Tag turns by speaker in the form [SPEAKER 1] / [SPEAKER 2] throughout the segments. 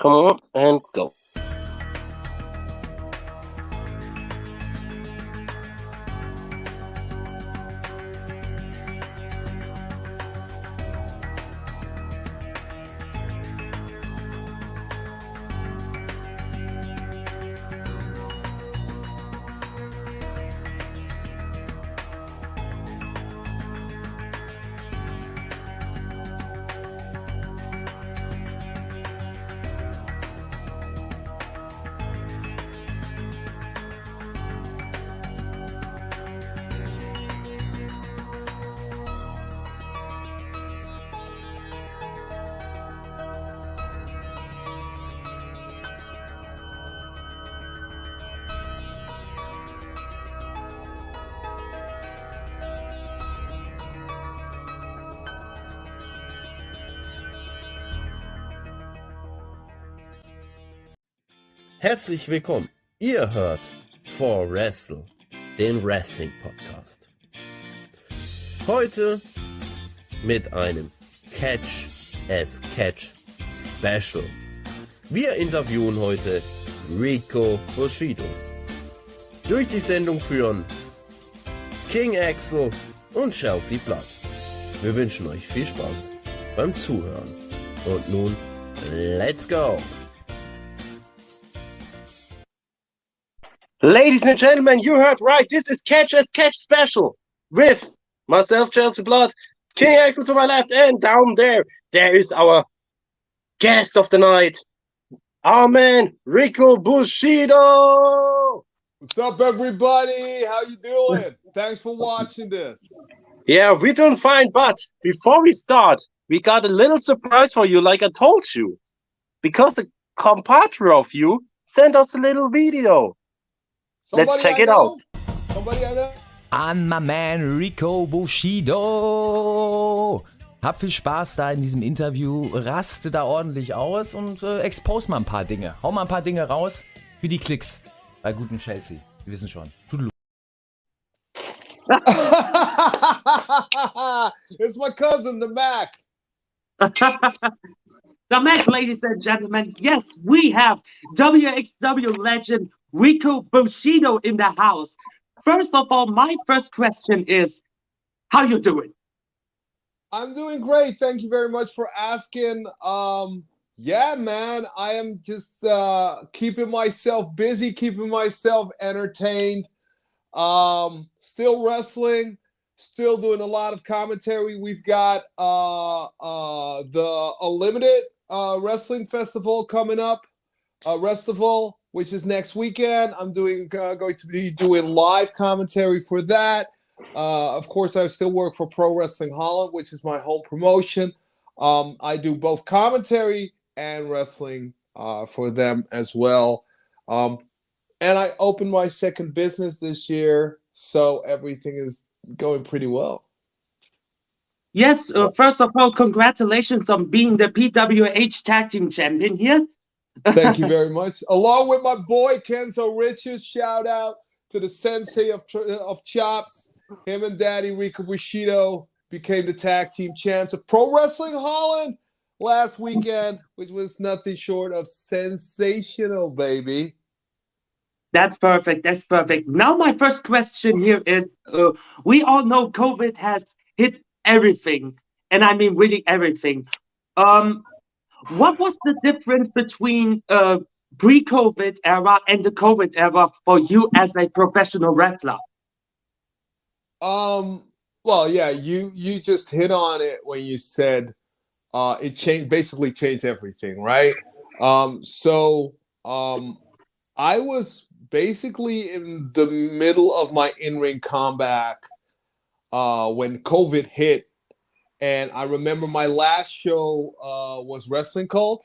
[SPEAKER 1] Come on and go. Herzlich willkommen. Ihr hört For Wrestle, den Wrestling Podcast. Heute mit einem Catch as Catch Special. Wir interviewen heute Rico Bushido. Durch die Sendung führen King Axel und Chelsea Blood. Wir wünschen euch viel Spaß beim Zuhören. Und nun, let's go! Ladies and gentlemen, you heard right. This is Catch as Catch special with myself, Chelsea Blood, King Axel to my left, and down there, there is our guest of the night, our man, Rico Bushido.
[SPEAKER 2] What's up, everybody? How you doing? Thanks for watching this.
[SPEAKER 1] Yeah, we're doing fine, but before we start, we got a little surprise for you, like I told you, because a compadre of you sent us a little video.
[SPEAKER 2] Somebody
[SPEAKER 1] Let's check it out.
[SPEAKER 2] Somebody I know?
[SPEAKER 3] an my man Rico Bushido. Hab viel Spaß da in diesem Interview, raste da ordentlich aus und äh, expose mal ein paar Dinge. Hau mal ein paar Dinge raus für die Klicks bei guten Chelsea. Wir wissen schon. Tudelu.
[SPEAKER 2] it's my cousin, the Mac.
[SPEAKER 4] The Mac, ladies and gentlemen, yes, we have WXW legend Rico Bushido in the house. First of all, my first question is, how you doing?
[SPEAKER 2] I'm doing great. Thank you very much for asking. Um, yeah, man, I am just uh, keeping myself busy, keeping myself entertained. Um, still wrestling, still doing a lot of commentary. We've got uh, uh, the Unlimited uh, Wrestling Festival coming up, uh, Restival, which is next weekend. I'm doing uh, going to be doing live commentary for that. Uh, of course, I still work for Pro Wrestling Holland, which is my home promotion. Um, I do both commentary and wrestling uh, for them as well. Um, and I opened my second business this year, so everything is going pretty well.
[SPEAKER 4] Yes, uh, first of all, congratulations on being the PWH Tag Team Champion here.
[SPEAKER 2] Thank you very much. Along with my boy Kenzo Richards, shout out to the sensei of of chops. Him and Daddy Rico Bushido became the tag team champs of Pro Wrestling Holland last weekend, which was nothing short of sensational, baby.
[SPEAKER 4] That's perfect. That's perfect. Now, my first question here is uh, we all know COVID has hit everything, and I mean really everything. Um, what was the difference between uh, pre COVID era and the COVID era for you as a professional wrestler?
[SPEAKER 2] Um, well, yeah, you you just hit on it when you said uh it changed basically changed everything, right? Um, so um I was basically in the middle of my in-ring comeback uh when COVID hit, and I remember my last show uh was Wrestling Cult.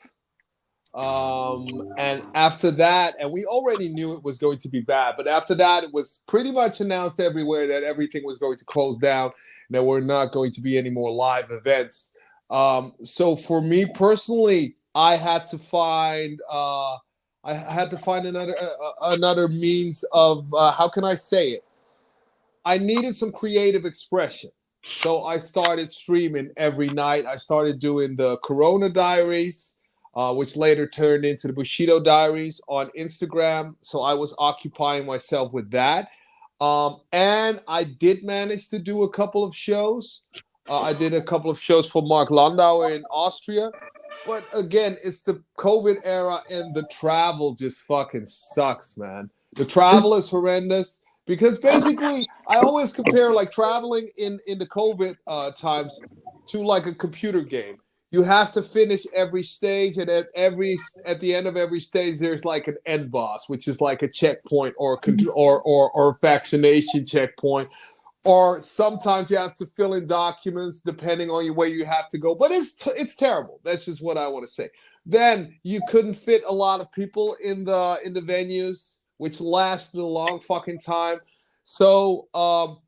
[SPEAKER 2] Um, and after that, and we already knew it was going to be bad, but after that, it was pretty much announced everywhere that everything was going to close down, and we're not going to be any more live events. Um, so for me personally, I had to find uh, I had to find another uh, another means of uh, how can I say it? I needed some creative expression. So I started streaming every night. I started doing the Corona Diaries. uh, which later turned into the Bushido Diaries on Instagram. So I was occupying myself with that. Um, and I did manage to do a couple of shows. Uh, I did a couple of shows for Mark Landauer in Austria. But again, it's the COVID era and the travel just fucking sucks, man. The travel is horrendous because basically I always compare like traveling in in the COVID uh, times to like a computer game. You have to finish every stage, and at every at the end of every stage, there's like an end boss, which is like a checkpoint or a, or or or vaccination checkpoint. Or sometimes you have to fill in documents depending on where you have to go but it's t- it's terrible. That's just what i want to say. Then you couldn't fit a lot of people in the in the venues which lasted a long fucking time. So um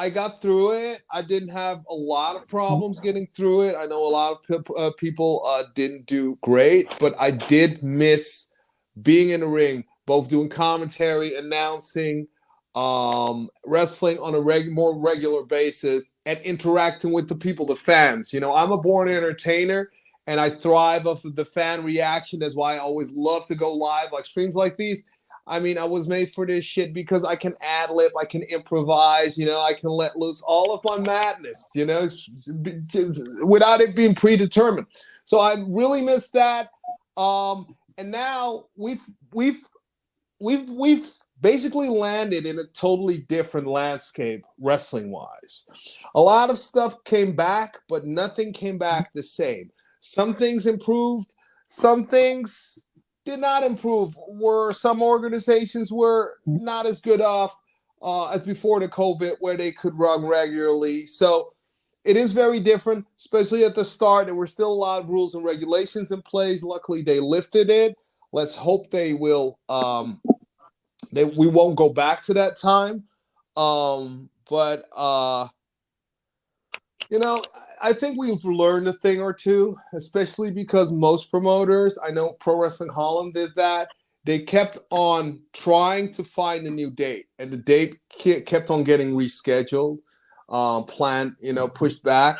[SPEAKER 2] i got through it. I didn't have a lot of problems getting through it. I know a lot of pe- uh, people uh, didn't do great but i did miss being in the ring both doing commentary announcing um wrestling on a reg- more regular basis and interacting with the people the fans. You know i'm a born entertainer and i thrive off of the fan reaction. That's why i always love to go live like streams like these i mean i was made for this shit because i can ad lib i can improvise you know i can let loose all of my madness you know without it being predetermined so i really miss that um and now we've we've we've we've basically landed in a totally different landscape wrestling wise. A lot of stuff came back, but nothing came back the same. Some things improved, some things did not improve. Were some organizations were not as good off uh, as before the COVID, where they could run regularly. So it is very different, especially at the start. There were still a lot of rules and regulations in place. Luckily, they lifted it. Let's hope they will um, they, we won't go back to that time. Um, but uh, you know, I think we've learned a thing or two, especially because most promoters, I know Pro Wrestling Holland did that. They kept on trying to find a new date, and the date kept on getting rescheduled, um, planned, you know, pushed back,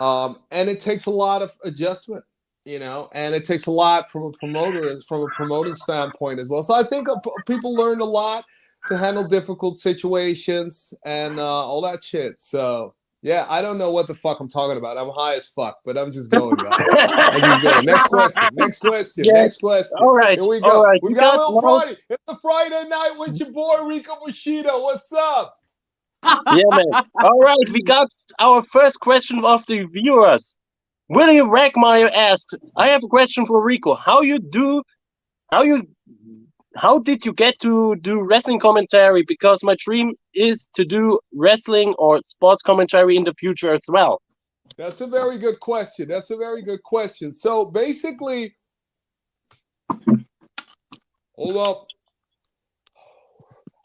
[SPEAKER 2] um, and it takes a lot of adjustment you know, and it takes a lot from a promoter, from a promoting standpoint as well. So I think people learned a lot to handle difficult situations and uh, all that shit. So yeah, I don't know what the fuck I'm talking about. I'm high as fuck, but I'm just going. I'm just going. Next question. Next question. Yeah. Next question.
[SPEAKER 5] All right.
[SPEAKER 2] Here we go.
[SPEAKER 5] Right.
[SPEAKER 2] We, got, got, a little Friday. It's a Friday night with your boy Rico Bushido. What's up?
[SPEAKER 5] yeah, man. All right, we got our first question of the viewers. William Ragmeyer asked, I have a question for Rico. How you do how you how did you get to do wrestling commentary? Because my dream is to do wrestling or sports commentary in the future as well.
[SPEAKER 2] That's a very good question. That's a very good question. So basically, hold up.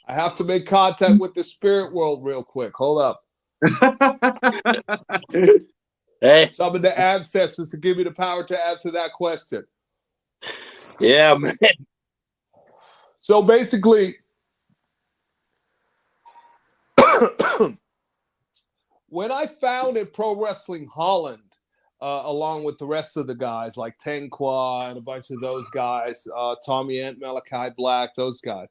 [SPEAKER 2] I have to make contact with the spirit world real quick. Hold up.
[SPEAKER 5] Hey.
[SPEAKER 2] Some of the ancestors to give me the power to answer that question.
[SPEAKER 5] Yeah, man.
[SPEAKER 2] So basically, when I founded Pro Wrestling Holland, uh, along with the rest of the guys like Tenqua and a bunch of those guys, uh, Tommy End, Malachi Black, those guys.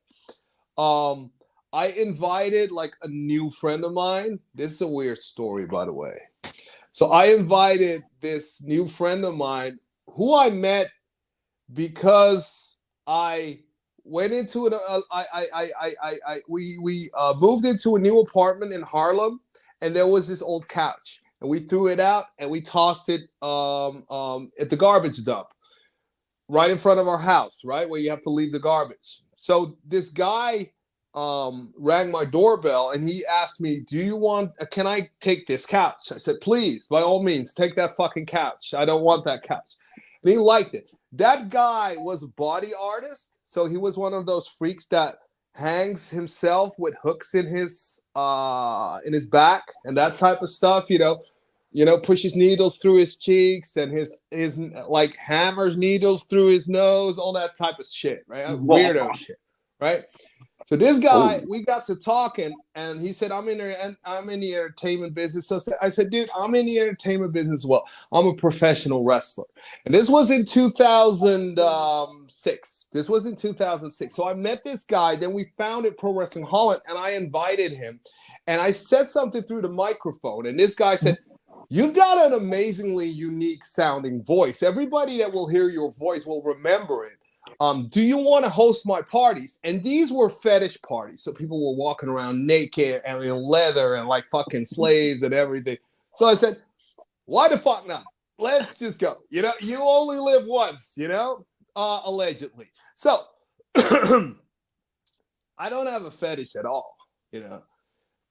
[SPEAKER 2] Um, I invited like a new friend of mine. This is a weird story, by the way. So I invited this new friend of mine who I met because I went into an uh, I, I, I I I we we uh, moved into a new apartment in Haarlem and there was this old couch and we threw it out and we tossed it um, um, at the garbage dump right in front of our house right where you have to leave the garbage so this guy um, rang my doorbell and he asked me, "Do you want? Uh, can I take this couch?" I said, "Please, by all means, take that fucking couch. I don't want that couch." And he liked it. That guy was a body artist, so he was one of those freaks that hangs himself with hooks in his uh in his back and that type of stuff. You know, you know, pushes needles through his cheeks and his his like hammers needles through his nose, all that type of shit, right? Weirdo shit, right? So this guy, oh. we got to talking, and he said, "I'm in there, and I'm in the entertainment business." So I said, "Dude, I'm in the entertainment business. as Well, I'm a professional wrestler, and this was in 2006. This was in 2006. So I met this guy. Then we founded Pro Wrestling Holland, and I invited him, and I said something through the microphone, and this guy said." You've got an amazingly unique sounding voice. Everybody that will hear your voice will remember it. Um, do you want to host my parties? And these were fetish parties. So people were walking around naked and in leather and like fucking slaves and everything. So I said, why the fuck not? Let's just go. You know, you only live once, you know, uh, allegedly. So I don't have a fetish at all, you know,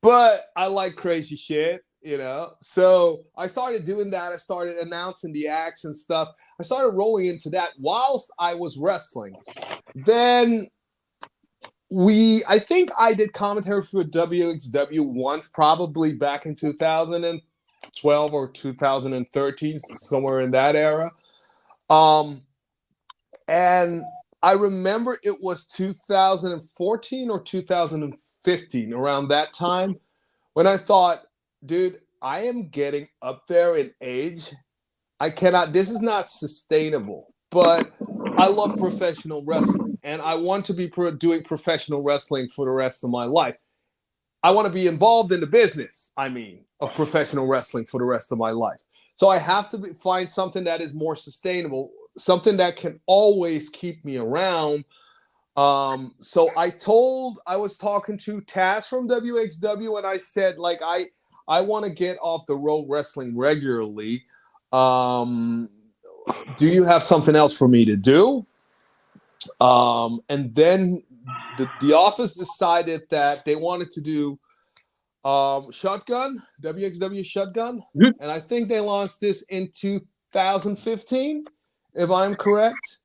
[SPEAKER 2] but I like crazy shit you know so i started doing that i started announcing the acts and stuff i started rolling into that whilst i was wrestling then we i think i did commentary for wxw once probably back in 2012 or 2013 somewhere in that era um and i remember it was 2014 or 2015 around that time when i thought dude, I am getting up there in age. I cannot, this is not sustainable, but I love professional wrestling and I want to be pro- doing professional wrestling for the rest of my life. I want to be involved in the business, I mean, of professional wrestling for the rest of my life. So I have to be, find something that is more sustainable, something that can always keep me around. Um, so I told, I was talking to Taz from WXW and I said, like, I, I want to get off the road wrestling regularly. Um, do you have something else for me to do? Um, and then the, the office decided that they wanted to do um, Shotgun, WXW Shotgun. Mm-hmm. And I think they launched this in 2015, if I'm correct.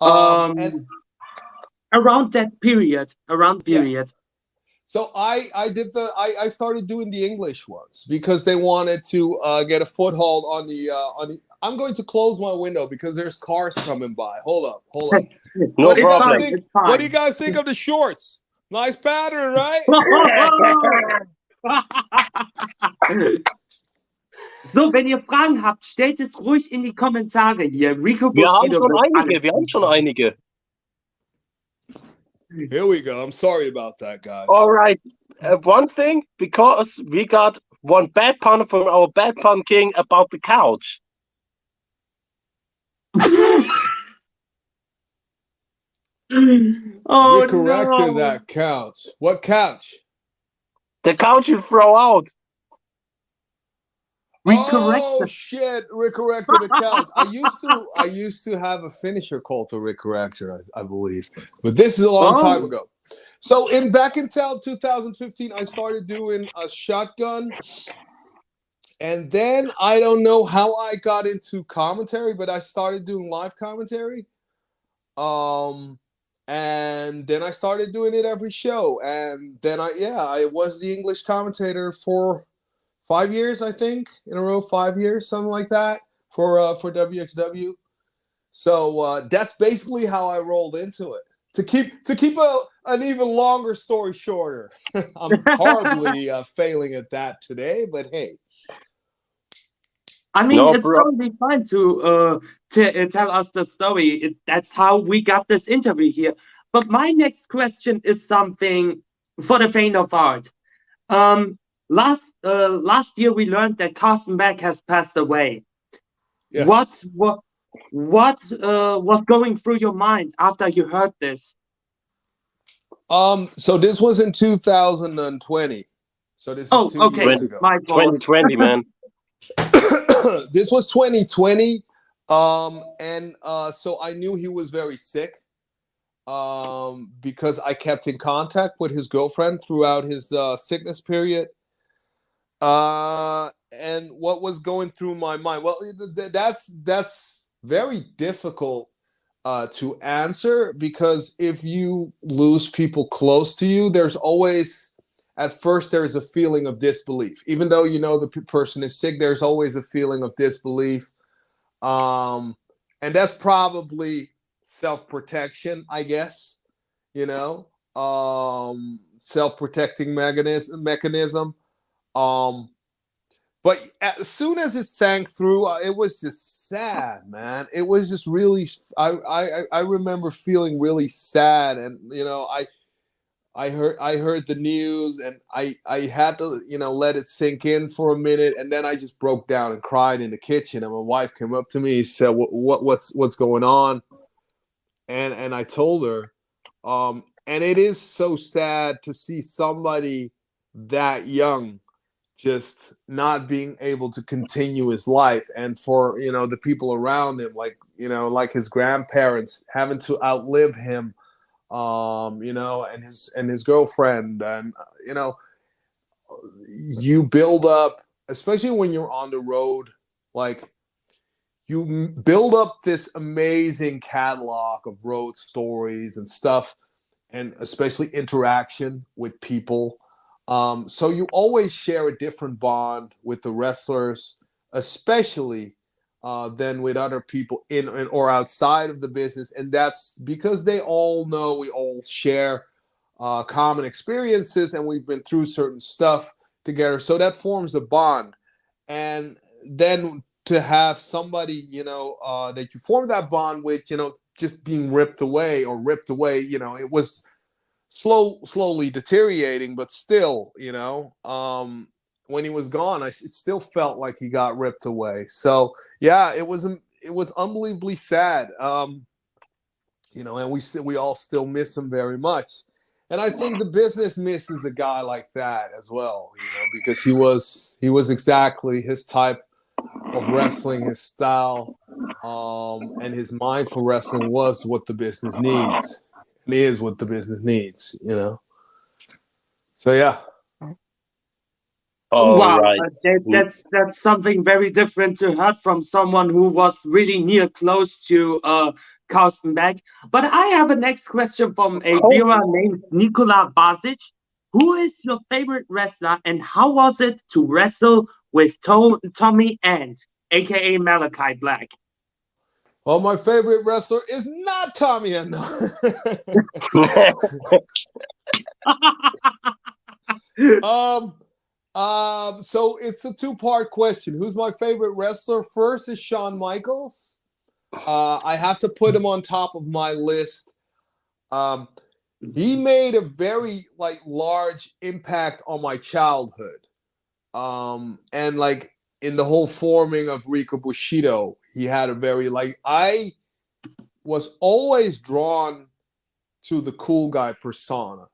[SPEAKER 4] Um, um and around that period, around period. Yeah.
[SPEAKER 2] So I I did the I, I started doing the English ones because they wanted to uh, get a foothold on the uh, on the. I'm going to close my window because there's cars coming by. Hold up, hold up.
[SPEAKER 5] no
[SPEAKER 2] what
[SPEAKER 5] problem.
[SPEAKER 2] Do think, what do you guys think of the shorts? Nice pattern, right?
[SPEAKER 4] So, wenn ihr Fragen habt, stellt es ruhig in die Kommentare hier. Rico
[SPEAKER 5] wir haben schon einige, wir haben schon einige.
[SPEAKER 2] Here we go. I'm sorry about that, guys.
[SPEAKER 5] All right. Uh, one thing, because we got one bad pun from our bad pun king about the couch.
[SPEAKER 2] oh, we corrected no. that couch. What couch?
[SPEAKER 5] The couch you throw out.
[SPEAKER 2] Recorrect. Oh shit! Recorrected the couch. I used to. I used to have a finisher called the recorrector, I, I believe, but this is a long oh. time ago. So in back in 2015, I started doing a shotgun, and then I don't know how I got into commentary, but I started doing live commentary. Um, and then I started doing it every show, and then I yeah, I was the English commentator for five years, I think, in a row, five years, something like that for uh, for WXW. So uh, that's basically how I rolled into it. To keep to keep a an even longer story shorter, I'm horribly uh, failing at that today, but hey.
[SPEAKER 4] I mean, no, it's bro. totally fine to uh, to uh, tell us the story. It, that's how we got this interview here. But my next question is something for the faint of heart. Um, last uh, last year we learned that Karsten Beck has passed away. Yes. What what what uh, was going through your mind after you heard this?
[SPEAKER 2] Um, so this was in 2020. So this is
[SPEAKER 4] oh,
[SPEAKER 2] two
[SPEAKER 4] okay.
[SPEAKER 2] years ago.
[SPEAKER 5] My 2020, man.
[SPEAKER 2] this was 2020. Um, and uh, so I knew he was very sick um, because I kept in contact with his girlfriend throughout his uh, sickness period. Uh, and what was going through my mind? Well, that's that's very difficult uh, to answer because if you lose people close to you, there's always at first there is a feeling of disbelief. Even though you know the person is sick, there's always a feeling of disbelief, um, and that's probably self protection, I guess. You know, um, self-protecting mechanism. Mechanism. Um, but as soon as it sank through, uh, it was just sad, man. It was just really. I I I remember feeling really sad, and you know, I I heard I heard the news, and I I had to you know let it sink in for a minute, and then I just broke down and cried in the kitchen. And my wife came up to me, and said, "What what what's what's going on?" And and I told her, um, and it is so sad to see somebody that young just not being able to continue his life. And for you know the people around him like you know like his grandparents having to outlive him um you know and his and his girlfriend. And you know you build up especially when you're on the road like you build up this amazing catalog of road stories and stuff and especially interaction with people um, so you always share a different bond with the wrestlers, especially uh, than with other people in, in or outside of the business, and that's because they all know we all share uh, common experiences and we've been through certain stuff together. So that forms a bond, and then to have somebody you know uh, that you form that bond with, you know, just being ripped away or ripped away, you know, it was slow slowly deteriorating but still you know um when he was gone i it still felt like he got ripped away. So yeah it was it was unbelievably sad um you know and we we all still miss him very much. And i think the business misses a guy like that as well you know because he was he was exactly his type of wrestling his style um and his mind for wrestling was what the business needs and is what the business needs, you know. So yeah.
[SPEAKER 5] All
[SPEAKER 4] wow,
[SPEAKER 5] right.
[SPEAKER 4] that, that's that's something very different to hear from someone who was really near close to uh Karsten Beck. But I have a next question from a
[SPEAKER 5] Oh.
[SPEAKER 4] viewer named Nikola Basic. Who is your favorite wrestler and how was it to wrestle with Tom, Tommy and aka Malachi Black?
[SPEAKER 2] Well, my favorite wrestler is not Tommy End. um, um, so it's a two-part question. Who's my favorite wrestler? First is Shawn Michaels. Uh, I have to put him on top of my list. Um, he made a very like large impact on my childhood. Um, and like in the whole forming of Rico Bushido, he had a very like I was always drawn to the cool guy persona.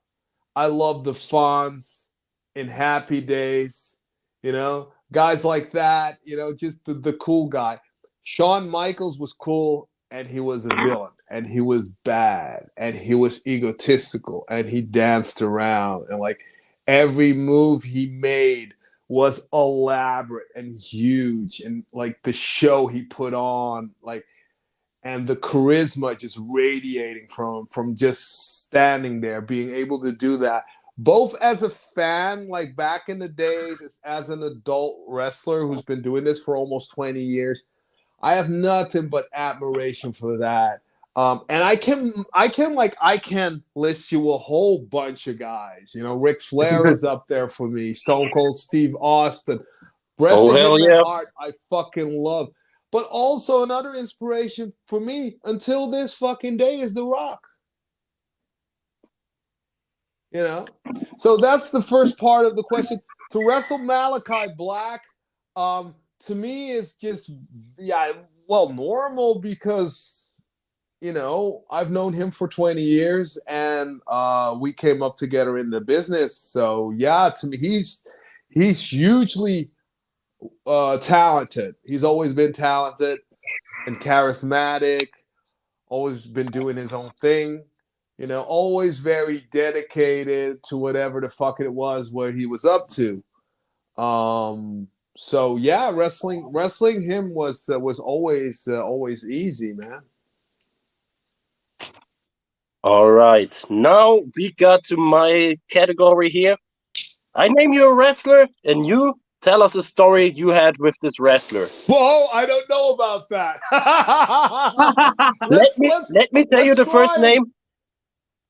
[SPEAKER 2] I love the Fonz in Happy Days, you know, guys like that, you know, just the, the cool guy. Shawn Michaels was cool and he was a villain and he was bad and he was egotistical and he danced around and like every move he made was elaborate and huge and like the show he put on like and the charisma just radiating from from just standing there being able to do that both as a fan like back in the days as, as an adult wrestler who's been doing this for almost 20 years. I have nothing but admiration for that um, and I can, I can like, I can list you a whole bunch of guys. You know, Ric Flair is up there for me. Stone Cold Steve Austin, Bret
[SPEAKER 5] Oh, hell yeah.
[SPEAKER 2] Hart, I fucking love. But also another inspiration for me until this fucking day is The Rock. You know, so that's the first part of the question. To wrestle Malachi Black, um, to me is just yeah, well, normal because you know I've known him for 20 years and uh, we came up together in the business. So yeah, to me, he's he's hugely uh, talented. He's always been talented and charismatic. Always been doing his own thing. You know, always very dedicated to whatever the fuck it was where he was up to. Um. So yeah, wrestling wrestling him was uh, was always uh, always easy, man.
[SPEAKER 5] All right. Now we got to my category here. I name you a wrestler, and you tell us a story you had with this wrestler.
[SPEAKER 2] Whoa, I don't know about that.
[SPEAKER 5] let me
[SPEAKER 2] let's-
[SPEAKER 5] let me tell you the first
[SPEAKER 2] try it.
[SPEAKER 5] name.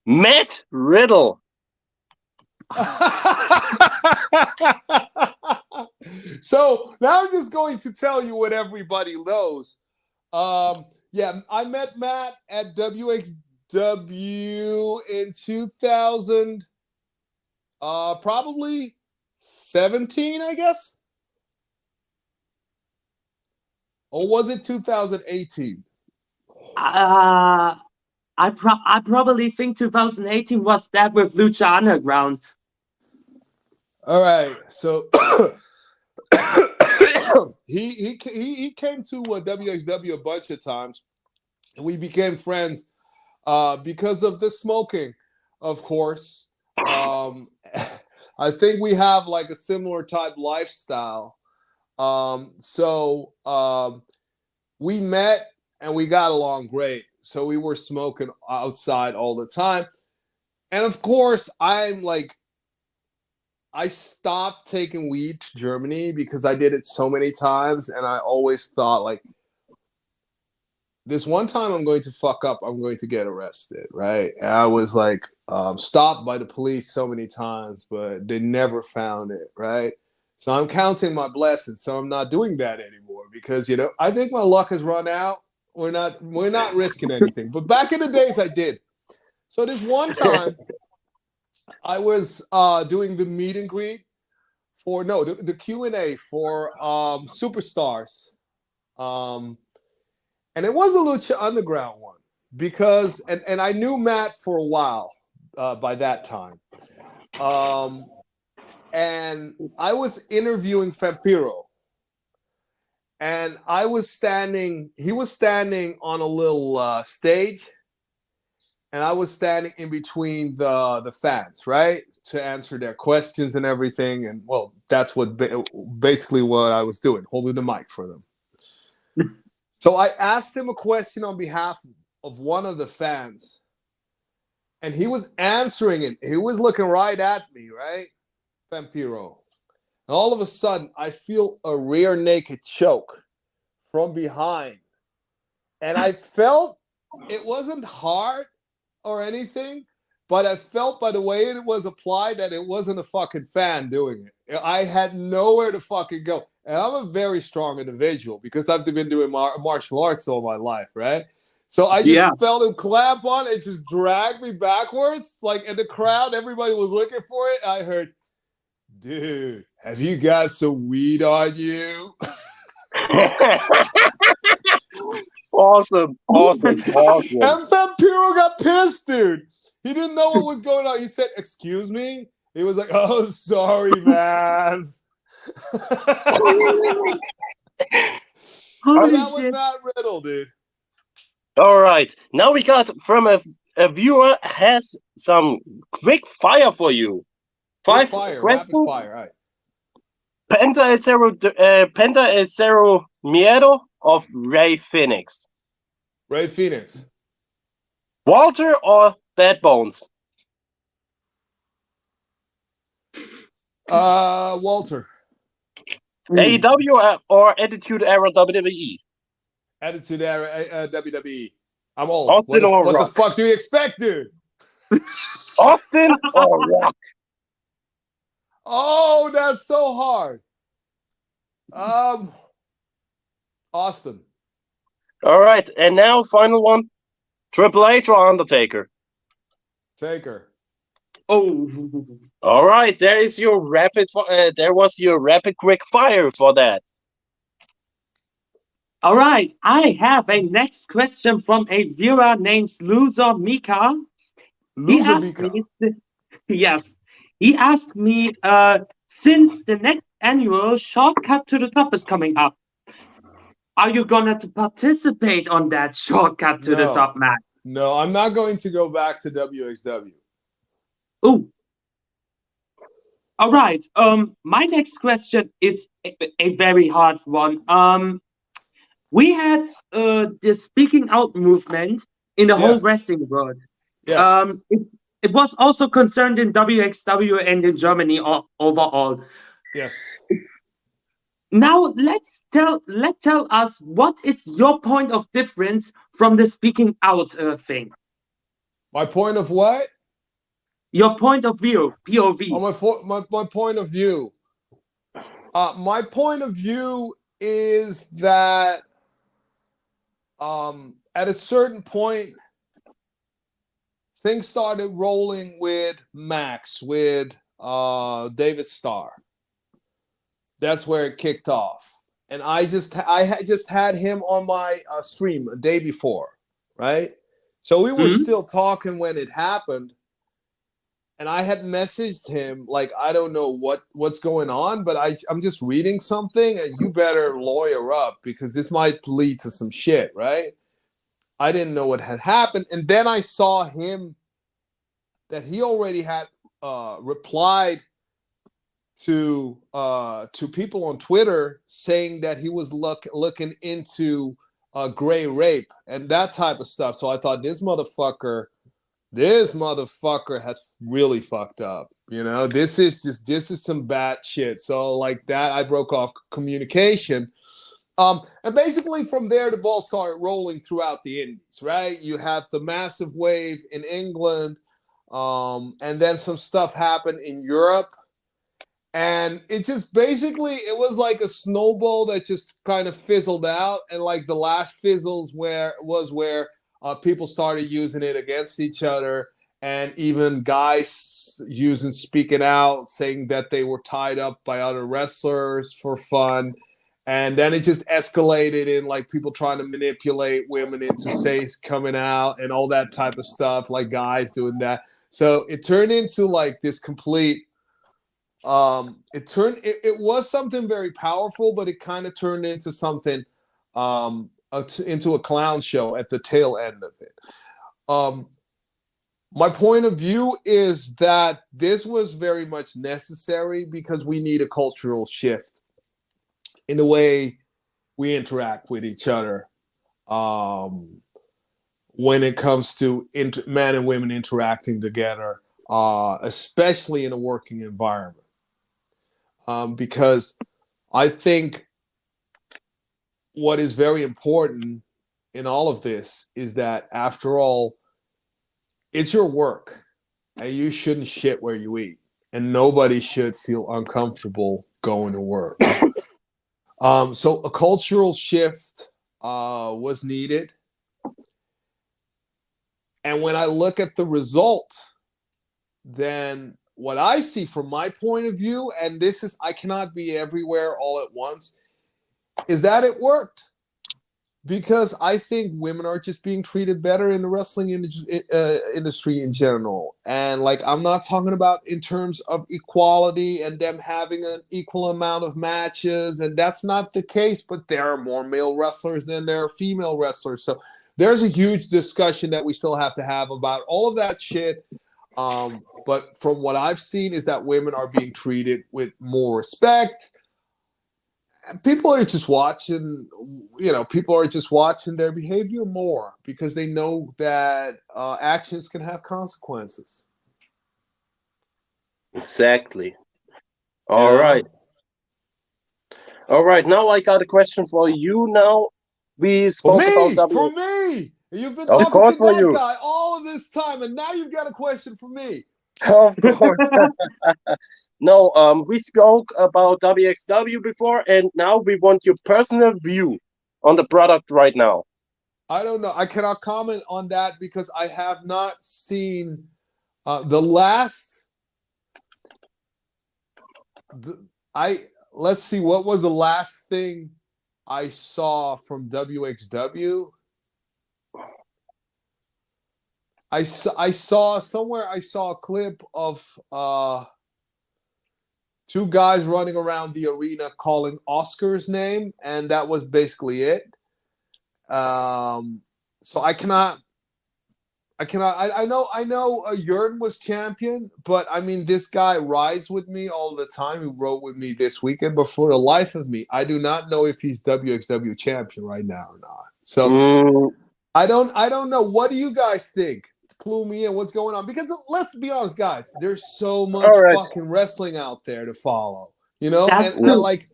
[SPEAKER 5] Matt Riddle.
[SPEAKER 2] so now I'm just going to tell you what everybody knows. Um, yeah, I met Matt at WXW in 2000, uh, probably 17, I guess. Or was it 2018?
[SPEAKER 4] Uh, I pro- I probably think 2018 was that with Lucha Underground.
[SPEAKER 2] All right, so he, he he he came to uh, WXW a bunch of times, and we became friends uh, because of the smoking, of course. Um, I think we have like a similar type lifestyle. Um, so um, we met and we got along great. So we were smoking outside all the time. And of course, I'm like, I stopped taking weed to Germany because I did it so many times. And I always thought, like, this one time I'm going to fuck up, I'm going to get arrested, right? And I was like, um, stopped by the police so many times, but they never found it, right? So I'm counting my blessings. So I'm not doing that anymore because you know I think my luck has run out. We're not we're not risking anything. But back in the days, I did. So this one time, I was uh, doing the meet and greet for no the, the Q and A for um, superstars, um, and it was the Lucha Underground one because and and I knew Matt for a while uh, by that time. Um, and I was interviewing Vampiro. And I was standing, he was standing on a little uh, stage, and I was standing in between the the fans, right, to answer their questions and everything. And well, that's what ba- basically what I was doing, holding the mic for them. So I asked him a question on behalf of one of the fans, and he was answering it. He was looking right at me, right? Vampiro. And all of a sudden, I feel a rear naked choke from behind. And I felt it wasn't hard or anything, but I felt by the way it was applied that it wasn't a fucking fan doing it. I had nowhere to fucking go. And I'm a very strong individual because I've been doing mar- martial arts all my life, right? So I just
[SPEAKER 4] Yeah.
[SPEAKER 2] felt him clamp on it, just dragged me backwards. Like in the crowd, everybody was looking for it. I heard, dude, have you got some weed on you?
[SPEAKER 5] awesome, awesome, awesome.
[SPEAKER 2] And Vampiro got pissed, dude. He didn't know what was going on. He said, Excuse me. He was like, Oh, sorry, man. So
[SPEAKER 4] Holy
[SPEAKER 2] that was
[SPEAKER 4] shit.
[SPEAKER 2] Matt Riddle, dude.
[SPEAKER 5] All right, now we got from a, a viewer has some quick fire for you.
[SPEAKER 2] Quick
[SPEAKER 5] Five
[SPEAKER 2] fire, rapid fire. All right.
[SPEAKER 5] Penta es zero, uh, Penta es zero miedo of Rey Fénix.
[SPEAKER 2] Rey Fénix.
[SPEAKER 5] Walter or Bad Bones?
[SPEAKER 2] Uh, Walter.
[SPEAKER 5] AEW or- or Attitude Era E? WWE?
[SPEAKER 2] Attitude Era, uh, WWE. I'm old.
[SPEAKER 5] Austin
[SPEAKER 2] what the,
[SPEAKER 5] or
[SPEAKER 2] what the fuck do you expect, dude?
[SPEAKER 5] Austin or Rock?
[SPEAKER 2] Oh, that's so hard. Um, Austin.
[SPEAKER 5] All right, and now final one: Triple H or Undertaker?
[SPEAKER 2] Taker.
[SPEAKER 4] Oh,
[SPEAKER 5] All right, there is your rapid. fi- Uh, there was your rapid quick fire for that.
[SPEAKER 4] all right. I have a next question from a viewer named Loser Mika.
[SPEAKER 2] Loser Mika.
[SPEAKER 4] me, yes, he asked me, uh, since the next annual Shortcut to the Top is coming up, are you gonna to participate on that Shortcut to the Top match?
[SPEAKER 2] No, I'm not going to go back to WXW.
[SPEAKER 4] Ooh. All right. Um, my next question is a, a very hard one. Um, we had uh the speaking out movement in the whole
[SPEAKER 2] Yes.
[SPEAKER 4] wrestling world.
[SPEAKER 2] Yeah.
[SPEAKER 4] Um, it, it was also concerned in WXW and in Germany o- overall.
[SPEAKER 2] Yes.
[SPEAKER 4] Now let's tell let tell us what is your point of difference from the speaking out uh, thing.
[SPEAKER 2] My point of what?
[SPEAKER 4] Your point of view, POV.
[SPEAKER 2] Oh, my, fo- my my point of view. Uh, my point of view is that um, at a certain point, things started rolling with Max, with uh, David Starr. That's where it kicked off, and I just I had just had him on my uh, stream a day before, right? So we were
[SPEAKER 4] Mhm.
[SPEAKER 2] still talking when it happened, and I had messaged him like I don't know what what's going on, but I I'm just reading something, and you better lawyer up because this might lead to some shit, right? I didn't know what had happened, and then I saw him that he already had uh, replied to uh, to people on Twitter saying that he was look looking into uh, gray rape and that type of stuff. So I thought this motherfucker, this motherfucker has really fucked up. You know, this is just this is some bad shit. So like that, I broke off communication. Um, and basically from there, the ball started rolling throughout the Indies, right? You had the massive wave in England, um, and then some stuff happened in Europe. And it just basically it was like a snowball that just kind of fizzled out. And like the last fizzles where was where uh, people started using it against each other, and even guys using speaking out, saying that they were tied up by other wrestlers for fun. And then it just escalated in like people trying to manipulate women into say coming out and all that type of stuff like guys doing that. So it turned into like this complete um it turned it, it was something very powerful but it kind of turned into something um into a clown show at the tail end of it um my point of view is that this was very much necessary because we need a cultural shift in the way we interact with each other um, when it comes to int- men and women interacting together, uh, especially in a working environment. Um, because I think what is very important in all of this is that, after all, it's your work and you shouldn't shit where you eat, and nobody should feel uncomfortable going to work. Um, so a cultural shift uh, was needed. And when I look at the result, then what I see from my point of view, and this is, I cannot be everywhere all at once, is that it worked. Because I think women are just being treated better in the wrestling in, uh, industry in general. And like, I'm not talking about in terms of equality and them having an equal amount of matches. And that's not the case, but there are more male wrestlers than there are female wrestlers. So there's a huge discussion that we still have to have about all of that shit. Um, but from what I've seen, is that women are being treated with more respect. People are just watching, you know, people are just watching their behavior more because they know that uh, actions can have consequences.
[SPEAKER 5] Exactly. All
[SPEAKER 2] Yeah.
[SPEAKER 5] right. All right. Now I got a question for you. Now we
[SPEAKER 2] For
[SPEAKER 5] spoke
[SPEAKER 2] me,
[SPEAKER 5] about
[SPEAKER 2] for me, you've been talking to that
[SPEAKER 5] you.
[SPEAKER 2] guy all of this time, and now you've got a question for me.
[SPEAKER 5] Of course. no, um, we spoke about WXW before, and now we want your personal view on the product right now.
[SPEAKER 2] I don't know. I cannot comment on that because I have not seen uh, the last. The, I let's see what was the last thing I saw from WXW. I saw, I saw somewhere I saw a clip of uh two guys running around the arena calling Oscar's name and that was basically it. Um so I cannot I cannot I, I know I know uh, Jurn was champion, but I mean this guy rides with me all the time. He rode with me this weekend, but for the life of me, I do not know if he's WXW champion right now or not. So
[SPEAKER 5] Mm,
[SPEAKER 2] I don't I don't know. What do you guys think? Clue me in what's going on because let's be honest, guys. There's so much
[SPEAKER 5] All right.
[SPEAKER 2] fucking wrestling out there to follow. You know, and, and, like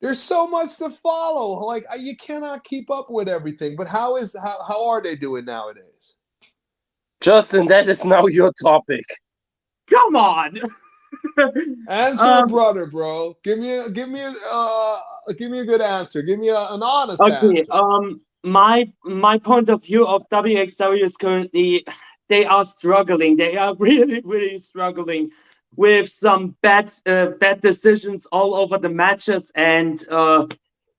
[SPEAKER 2] there's so much to follow. Like you cannot keep up with everything. But how is how how are they doing nowadays?
[SPEAKER 5] Justin, that is now your topic.
[SPEAKER 4] Come on.
[SPEAKER 2] Answer,
[SPEAKER 4] Um,
[SPEAKER 2] brother, bro. Give me a give me a uh give me a good answer. Give me a, an honest
[SPEAKER 4] okay.
[SPEAKER 2] answer.
[SPEAKER 4] Um, my my point of view of WXW is currently they are struggling. They are really really struggling with some bad uh, bad decisions all over the matches, and uh,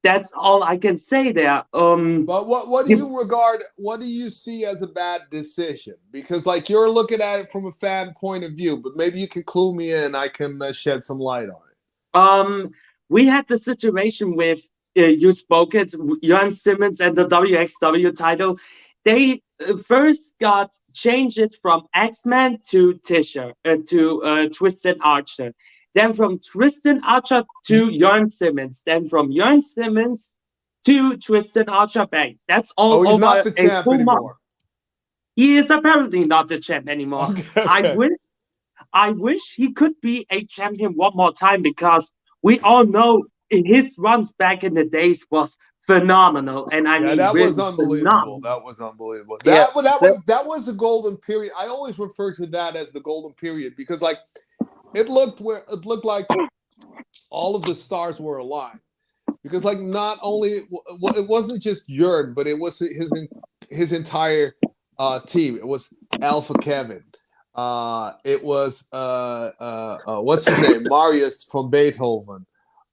[SPEAKER 4] that's all I can say there. Um,
[SPEAKER 2] But what what do you regard? What do you see as a bad decision? Because like you're looking at it from a fan point of view, but maybe you can clue me in. I can uh, shed some light on it.
[SPEAKER 4] Um, we had the situation with you spoke it, Jurn Simmons and the WXW title. They uh, first got changed it from X-Men to Tisha uh, to uh, Tristan Archer, then from Tristan Archer to Jurn Simmons, then from Jurn Simmons to Tristan Archer back. That's all
[SPEAKER 2] Oh, he's
[SPEAKER 4] over
[SPEAKER 2] not the champ
[SPEAKER 4] full month. He is apparently not the champ anymore.
[SPEAKER 2] Okay,
[SPEAKER 4] I wish I wish he could be a champion one more time because we all know his runs back in the days was phenomenal. And I
[SPEAKER 2] yeah,
[SPEAKER 4] mean
[SPEAKER 2] that
[SPEAKER 4] really
[SPEAKER 2] was unbelievable.
[SPEAKER 4] phenomenal.
[SPEAKER 2] That was unbelievable.
[SPEAKER 5] Yeah,
[SPEAKER 2] That, wa- that
[SPEAKER 5] that-
[SPEAKER 2] was that was the golden period. I always refer to that as the golden period because like it looked where it looked like all of the stars were aligned. Because like not only well, it wasn't just Jurn, but it was his his entire uh, team. It was Alpha Kevin. Uh, it was uh, uh, uh, what's his name? Marius from Beethoven.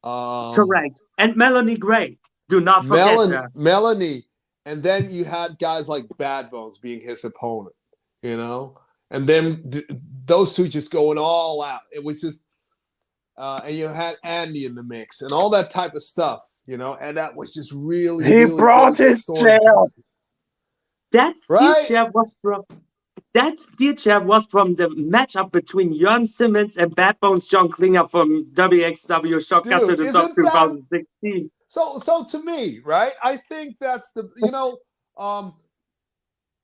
[SPEAKER 2] Um,
[SPEAKER 4] Correct. And Melanie Gray. Do not forget
[SPEAKER 2] Melanie,
[SPEAKER 4] her.
[SPEAKER 2] Melanie, and then you had guys like Bad Bones being his opponent, you know, and then th- those two just going all out. It was just, uh, and you had Andy in the mix and all that type of stuff, you know, and that was just really.
[SPEAKER 5] He
[SPEAKER 2] really
[SPEAKER 5] brought his chair.
[SPEAKER 4] That
[SPEAKER 2] Right?
[SPEAKER 4] was from that steel chair was from the matchup between Jurn Simmons and Bad Bones John Klinger from WXW Shotgun to Top 2016.
[SPEAKER 2] So, so to me, right? I think that's the you know, um,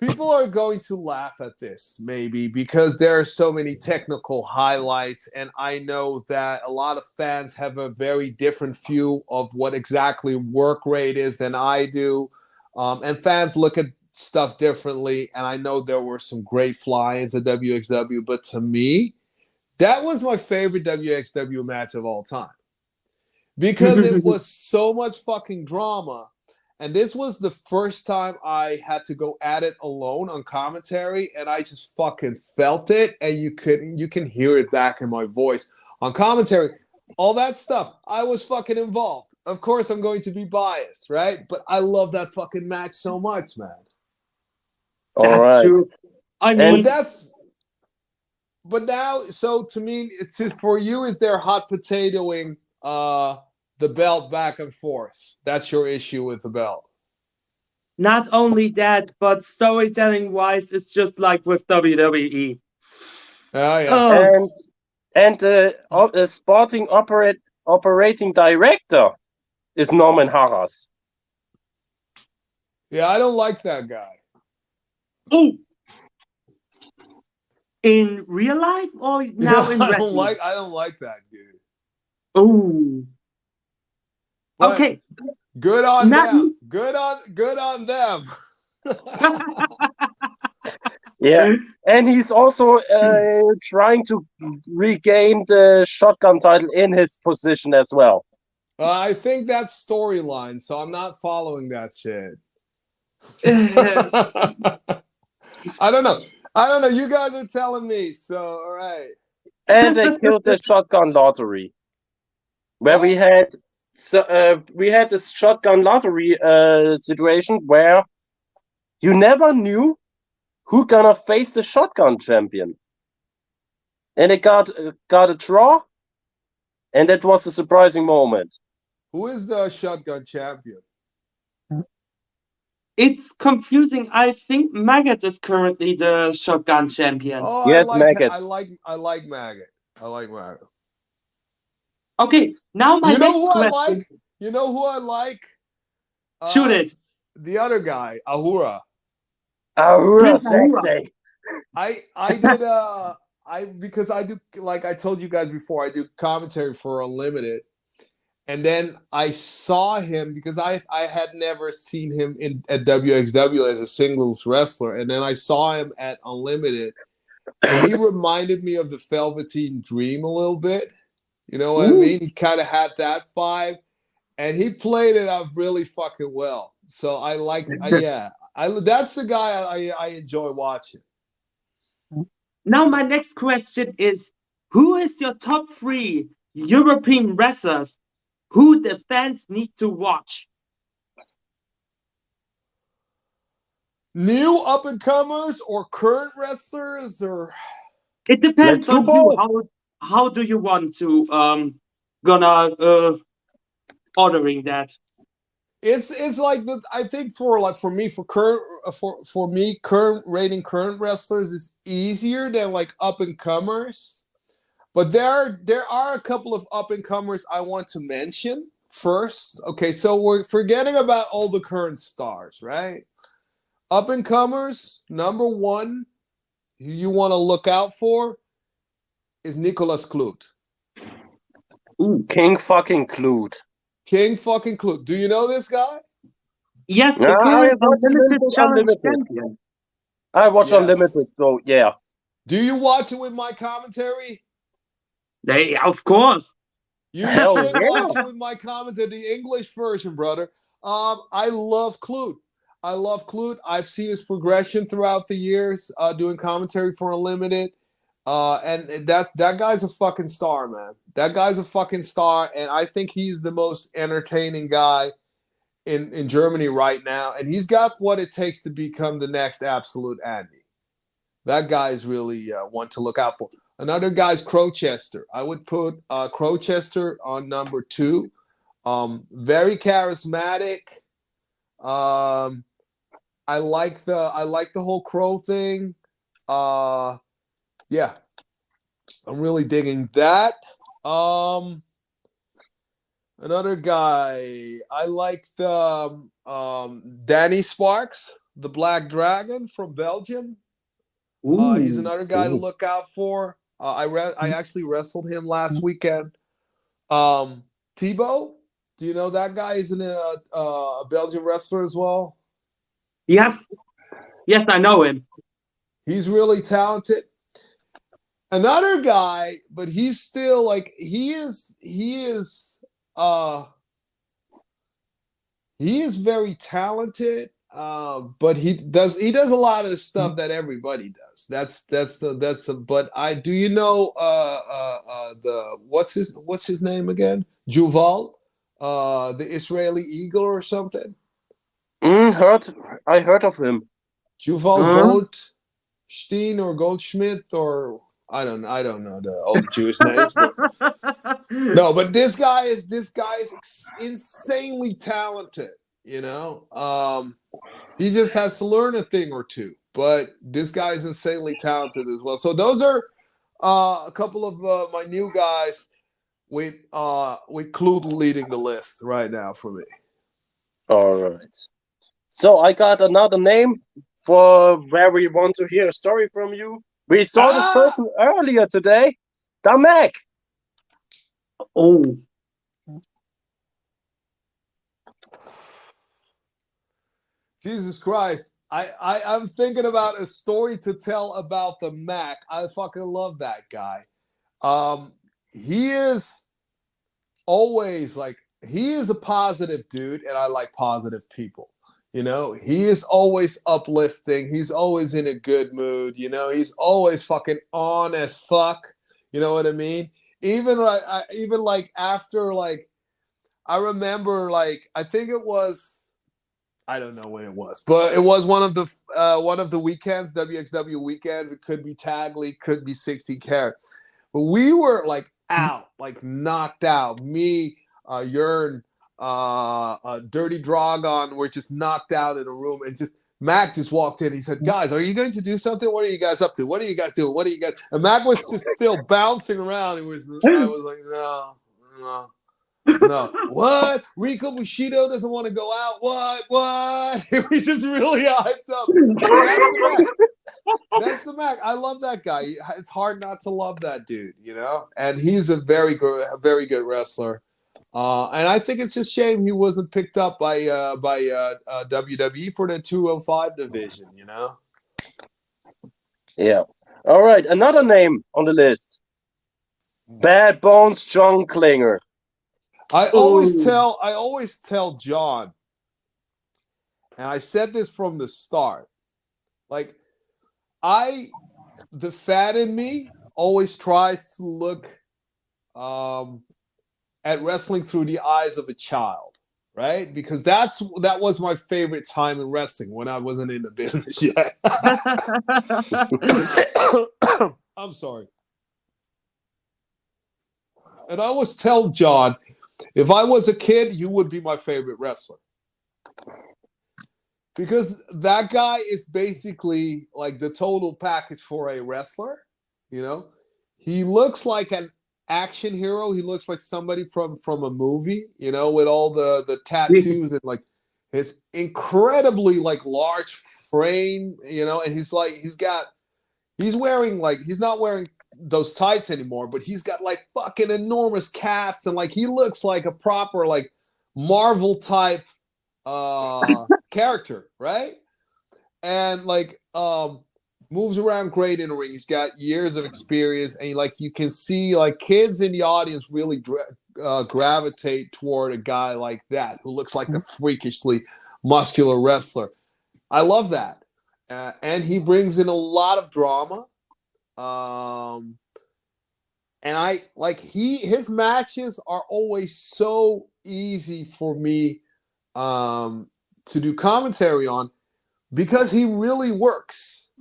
[SPEAKER 2] people are going to laugh at this maybe because there are so many technical highlights, and I know that a lot of fans have a very different view of what exactly work rate is than I do, um, and fans look at stuff differently. And I know there were some great fly-ins at WXW, but to me, that was my favorite WXW match of all time because it was so much fucking drama. And this was the first time I had to go at it alone on commentary, and I just fucking felt it, and you could you can hear it back in my voice on commentary. All that stuff, I was fucking involved. Of course, I'm going to be biased, right? But I love that fucking match so much, man.
[SPEAKER 5] All
[SPEAKER 4] That's
[SPEAKER 5] right.
[SPEAKER 4] true. I
[SPEAKER 5] And-
[SPEAKER 2] But
[SPEAKER 4] mean,
[SPEAKER 2] that's but now so to me it's for you is there hot potatoing uh the belt back and forth that's your issue with the belt
[SPEAKER 4] not only that, but storytelling wise, it's just like with WWE.
[SPEAKER 2] oh yeah
[SPEAKER 4] Oh,
[SPEAKER 5] And and the uh, uh, sporting operate operating director is Norman Harras.
[SPEAKER 2] yeah i don't like that guy
[SPEAKER 4] oh. In real life or now in
[SPEAKER 2] i
[SPEAKER 4] wrestling?
[SPEAKER 2] don't like i don't like that dude
[SPEAKER 4] Oh.
[SPEAKER 2] But
[SPEAKER 4] Okay.
[SPEAKER 2] good on
[SPEAKER 4] Not-
[SPEAKER 2] them good on good on them
[SPEAKER 5] Yeah, and he's also uh, trying to regain the shotgun title in his position as well.
[SPEAKER 2] Uh, i think that's storyline so i'm not following that shit i don't know. I don't know. You guys are telling me. So all right.
[SPEAKER 5] And they killed the shotgun lottery, where we had so uh, we had this shotgun lottery uh, situation where you never knew who gonna face the shotgun champion, and it got uh, got a draw, and that was a surprising moment.
[SPEAKER 2] who is the shotgun champion
[SPEAKER 4] It's confusing. I think Maggot is currently the shotgun champion.
[SPEAKER 2] Oh,
[SPEAKER 5] Yes,
[SPEAKER 2] I like,
[SPEAKER 5] maggot.
[SPEAKER 2] I like I like maggot. I like maggot.
[SPEAKER 4] Okay, now my
[SPEAKER 2] you know
[SPEAKER 4] next
[SPEAKER 2] who I like? You know who I like? Uh,
[SPEAKER 4] Shoot it.
[SPEAKER 2] The other guy, Ahura.
[SPEAKER 5] Ahura
[SPEAKER 4] Prince Ahura.
[SPEAKER 5] sexy.
[SPEAKER 2] I I did uh I because I do like I told you guys before I do commentary for Unlimited, and then I saw him because I I had never seen him in at WXW as a singles wrestler, and then I saw him at Unlimited, and he reminded me of the Velveteen Dream a little bit. You know what I mean? He kind of had that vibe, and he played it out really fucking well. So I like, yeah, I that's the guy I, I enjoy watching.
[SPEAKER 4] Now, my next question is Who is your top three European wrestlers who the fans need to watch?
[SPEAKER 2] New up and comers or current wrestlers or
[SPEAKER 4] It depends on you. How, how do you want to um gonna uh ordering that?
[SPEAKER 2] it's it's like the I think for like for me for current for for me current rating current wrestlers is easier than like up and comers, but there are there are a couple of up and comers I want to mention first. Okay, so we're forgetting about all the current stars, right? Up and comers number one, who you want to look out for is Nicholas Klut.
[SPEAKER 4] Ooh.
[SPEAKER 5] King fucking Clute.
[SPEAKER 2] King fucking Klut. Do you know this guy?
[SPEAKER 4] Yes, the
[SPEAKER 5] I watch
[SPEAKER 4] Unlimited
[SPEAKER 5] Unlimited,
[SPEAKER 4] Challenge
[SPEAKER 5] I watch
[SPEAKER 2] Yes.
[SPEAKER 5] Unlimited, so yeah.
[SPEAKER 2] Do you watch it with my commentary?
[SPEAKER 4] They, of course.
[SPEAKER 2] You
[SPEAKER 5] Hell
[SPEAKER 2] should
[SPEAKER 5] yeah.
[SPEAKER 2] watch it with my commentary, the English version, brother. Um, I love Clute. I love Clute. I've seen his progression throughout the years, uh, doing commentary for Unlimited. Uh, and that that guy's a fucking star, man. That guy's a fucking star, and I think he's the most entertaining guy in in Germany right now. And he's got what it takes to become the next absolute Andy. That guy is really uh, one to look out for. Another guy's Crowchester. I would put uh, Crowchester on number two. Um, very charismatic. Um, I like the I like the whole crow thing. Uh, yeah, I'm really digging that. Um, another guy I like the um, um, Danny Sparks, the Black Dragon from Belgium. Uh, he's another guy to look out for. Uh, I re- I actually wrestled him last weekend. Um, Tebow, do you know that guy? Is a uh, a Belgian wrestler as well.
[SPEAKER 4] Yes. Yes, I know him.
[SPEAKER 2] He's really talented. Another guy, but he's still like he is. He is. Uh, he is very talented. Uh, but he does he does a lot of the stuff that everybody does. That's that's the that's the. But I do you know uh uh, uh the what's his what's his name again? Juval, uh the Israeli eagle or something.
[SPEAKER 5] Mm, heard, I heard of him.
[SPEAKER 2] Juval
[SPEAKER 4] Huh?
[SPEAKER 2] Goldstein or Goldschmidt or I don't I don't know the old Jewish names. But, no, but this guy is this guy is insanely talented. You know, um, he just has to learn a thing or two. But this guy is insanely talented as well. So those are uh, a couple of uh, my new guys with uh, with Clute leading the list right now for me.
[SPEAKER 5] All right. So I got another name for where we want to hear a story from you. We saw this
[SPEAKER 2] Ah!
[SPEAKER 5] person earlier today, Da Mack.
[SPEAKER 4] oh,
[SPEAKER 2] Jesus Christ. I, I I'm thinking about a story to tell about the Mac. I fucking love that guy. Um he is always like he is a positive dude and I like positive people. You know, he is always uplifting. He's always in a good mood, you know. He's always fucking on as fuck. You know what I mean? Even like I, even like after like I remember like I think it was I don't know when it was, but it was one of the uh, one of the weekends, WXW weekends. It could be Tag League, could be 16 carat. But we were like out, like knocked out. Me, uh, Jurn, uh, uh, Dirty Dragan were just knocked out in a room, and just Mac just walked in. He said, "Guys, are you going to do something? What are you guys up to? What are you guys doing? What are you guys?" And Mac was just still bouncing around. He was, I was like, "No, no." No. What? Rico Bushido doesn't want to go out. What? What? Was just really hyped up. So that's the Mac. That's the Mac. I love that guy. It's hard not to love that dude, you know. And he's a very good, very good wrestler. Uh, and I think it's a shame he wasn't picked up by uh, by uh, uh, WWE for the 205 division. You know.
[SPEAKER 5] Yeah. All right. Another name on the list. Bad Bones John Klinger.
[SPEAKER 2] I always
[SPEAKER 4] Ooh.
[SPEAKER 2] tell I always tell John, and I said this from the start. Like, I the fat in me always tries to look um at wrestling through the eyes of a child, right? Because that's that was my favorite time in wrestling when I wasn't in the business yet. I'm sorry. And I always tell John, if I was a kid, you would be my favorite wrestler. Because that guy is basically like the total package for a wrestler. You know, he looks like an action hero. He looks like somebody from from a movie. You know, with all the the tattoos and like his incredibly like large frame. You know, and he's like he's got he's wearing like he's not wearing those tights anymore, but he's got like fucking enormous calves and like he looks like a proper like Marvel type uh character, right? And like um moves around great in the ring. He's got years of experience and like you can see like kids in the audience really dra- uh, gravitate toward a guy like that who looks like the freakishly muscular wrestler. I love that. Uh, and he brings in a lot of drama um and i like he his matches are always so easy for me um to do commentary on because he really works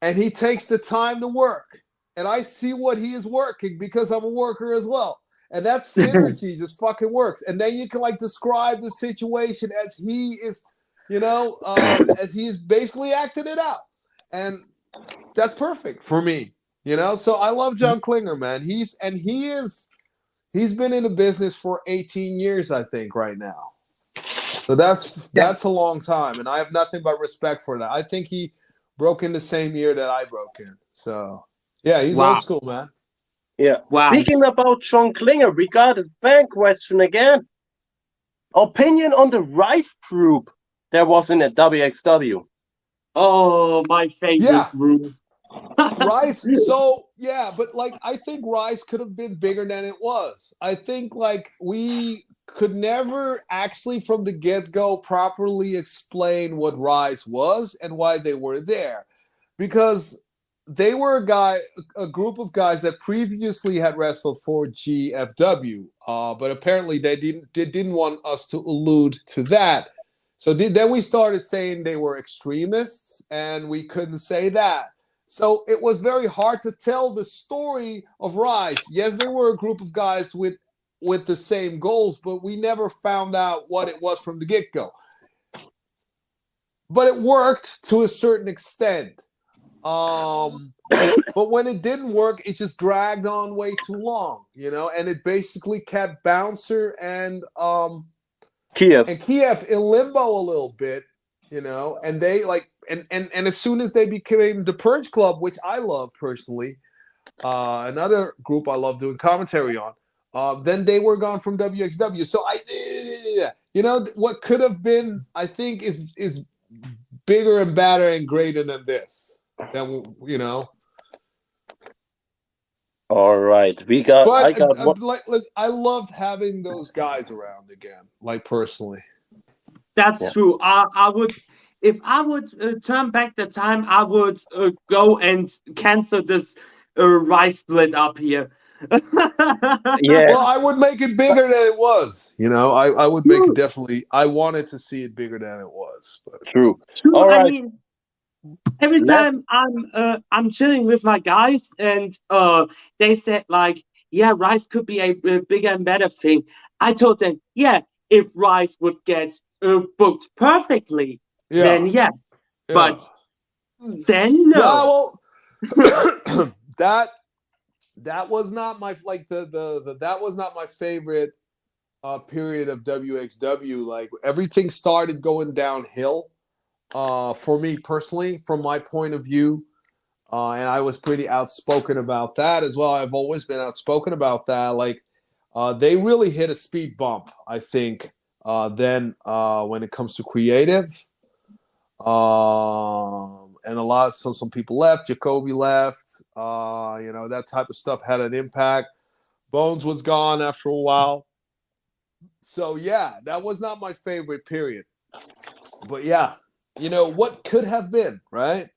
[SPEAKER 2] and he takes the time to work. And i see what he is working because i'm a worker as well. And that synergy just fucking works. And then you can like describe the situation as he is you know um, as he is basically acting it out. And that's perfect for me. You know, so I love John mm-hmm. Klinger, man. He's and he is he's been in the business for 18 years, I think, right now. So that's that's a long time, and I have nothing but respect for that. I think he broke in the same year that I broke in. So yeah, he's
[SPEAKER 4] Wow.
[SPEAKER 2] old school, man.
[SPEAKER 5] Yeah.
[SPEAKER 4] Wow.
[SPEAKER 5] Speaking about John Klinger, we got a fan question again. Opinion on the Rise group there was in a WXW.
[SPEAKER 4] Oh, my favorite
[SPEAKER 2] Yeah.
[SPEAKER 4] group.
[SPEAKER 2] Rise, so yeah, but like I think Rise could have been bigger than it was. I think like we could never actually from the get-go properly explain what Rise was and why they were there. Because they were a guy, a group of guys that previously had wrestled for GFW, uh, but apparently they didn't they didn't want us to allude to that. So th- then we started saying they were extremists, and we couldn't say that. So it was very hard to tell the story of Rise. Yes, they were a group of guys with with the same goals, but we never found out what it was from the get go. But it worked to a certain extent. Um, but when it didn't work, it just dragged on way too long, you know, and it basically kept Bouncer and um
[SPEAKER 5] Kiev.
[SPEAKER 2] and Kiev in limbo a little bit, you know, and they like and and and as soon as they became the Purge Club, which I love personally, uh, another group I love doing commentary on, uh, then they were gone from WXW. So I, you know, what could have been, I think, is is bigger and badder and greater than this. Than you know,
[SPEAKER 5] All right, we got.
[SPEAKER 2] but
[SPEAKER 5] I got
[SPEAKER 2] uh,
[SPEAKER 5] one.
[SPEAKER 2] like, like, I loved having those guys around again, like personally.
[SPEAKER 4] That's
[SPEAKER 5] Yeah.
[SPEAKER 4] true. I, I would, if I would uh, turn back the time, I would uh, go and cancel this uh, rise split up here.
[SPEAKER 5] Yes.
[SPEAKER 2] Well, I would make it bigger than it was. You know, I, I would make it definitely. I wanted to see it bigger than it was. But
[SPEAKER 5] True.
[SPEAKER 4] True,
[SPEAKER 5] All
[SPEAKER 4] I
[SPEAKER 5] right.
[SPEAKER 4] mean, every
[SPEAKER 5] Let's-
[SPEAKER 4] time I'm uh, I'm chilling with my guys, and uh, they said like, yeah, rise could be a, a bigger and better thing. I told them, yeah, if rise would get uh, booked perfectly,
[SPEAKER 2] yeah,
[SPEAKER 4] then yeah,
[SPEAKER 2] yeah.
[SPEAKER 4] but then no.
[SPEAKER 2] Yeah, well, that that was not my like the, the the that was not my favorite uh period of WXW. Like everything started going downhill uh for me personally from my point of view. Uh and I was pretty outspoken about that as well. I've always been outspoken about that. Like uh, they really hit a speed bump, I think. Uh, then uh, when it comes to creative, um, and a lot some some people left. Jacoby left. Uh, you know that type of stuff had an impact. Bones was gone after a while. So yeah, that was not my favorite period. But yeah, you know what could have been, right?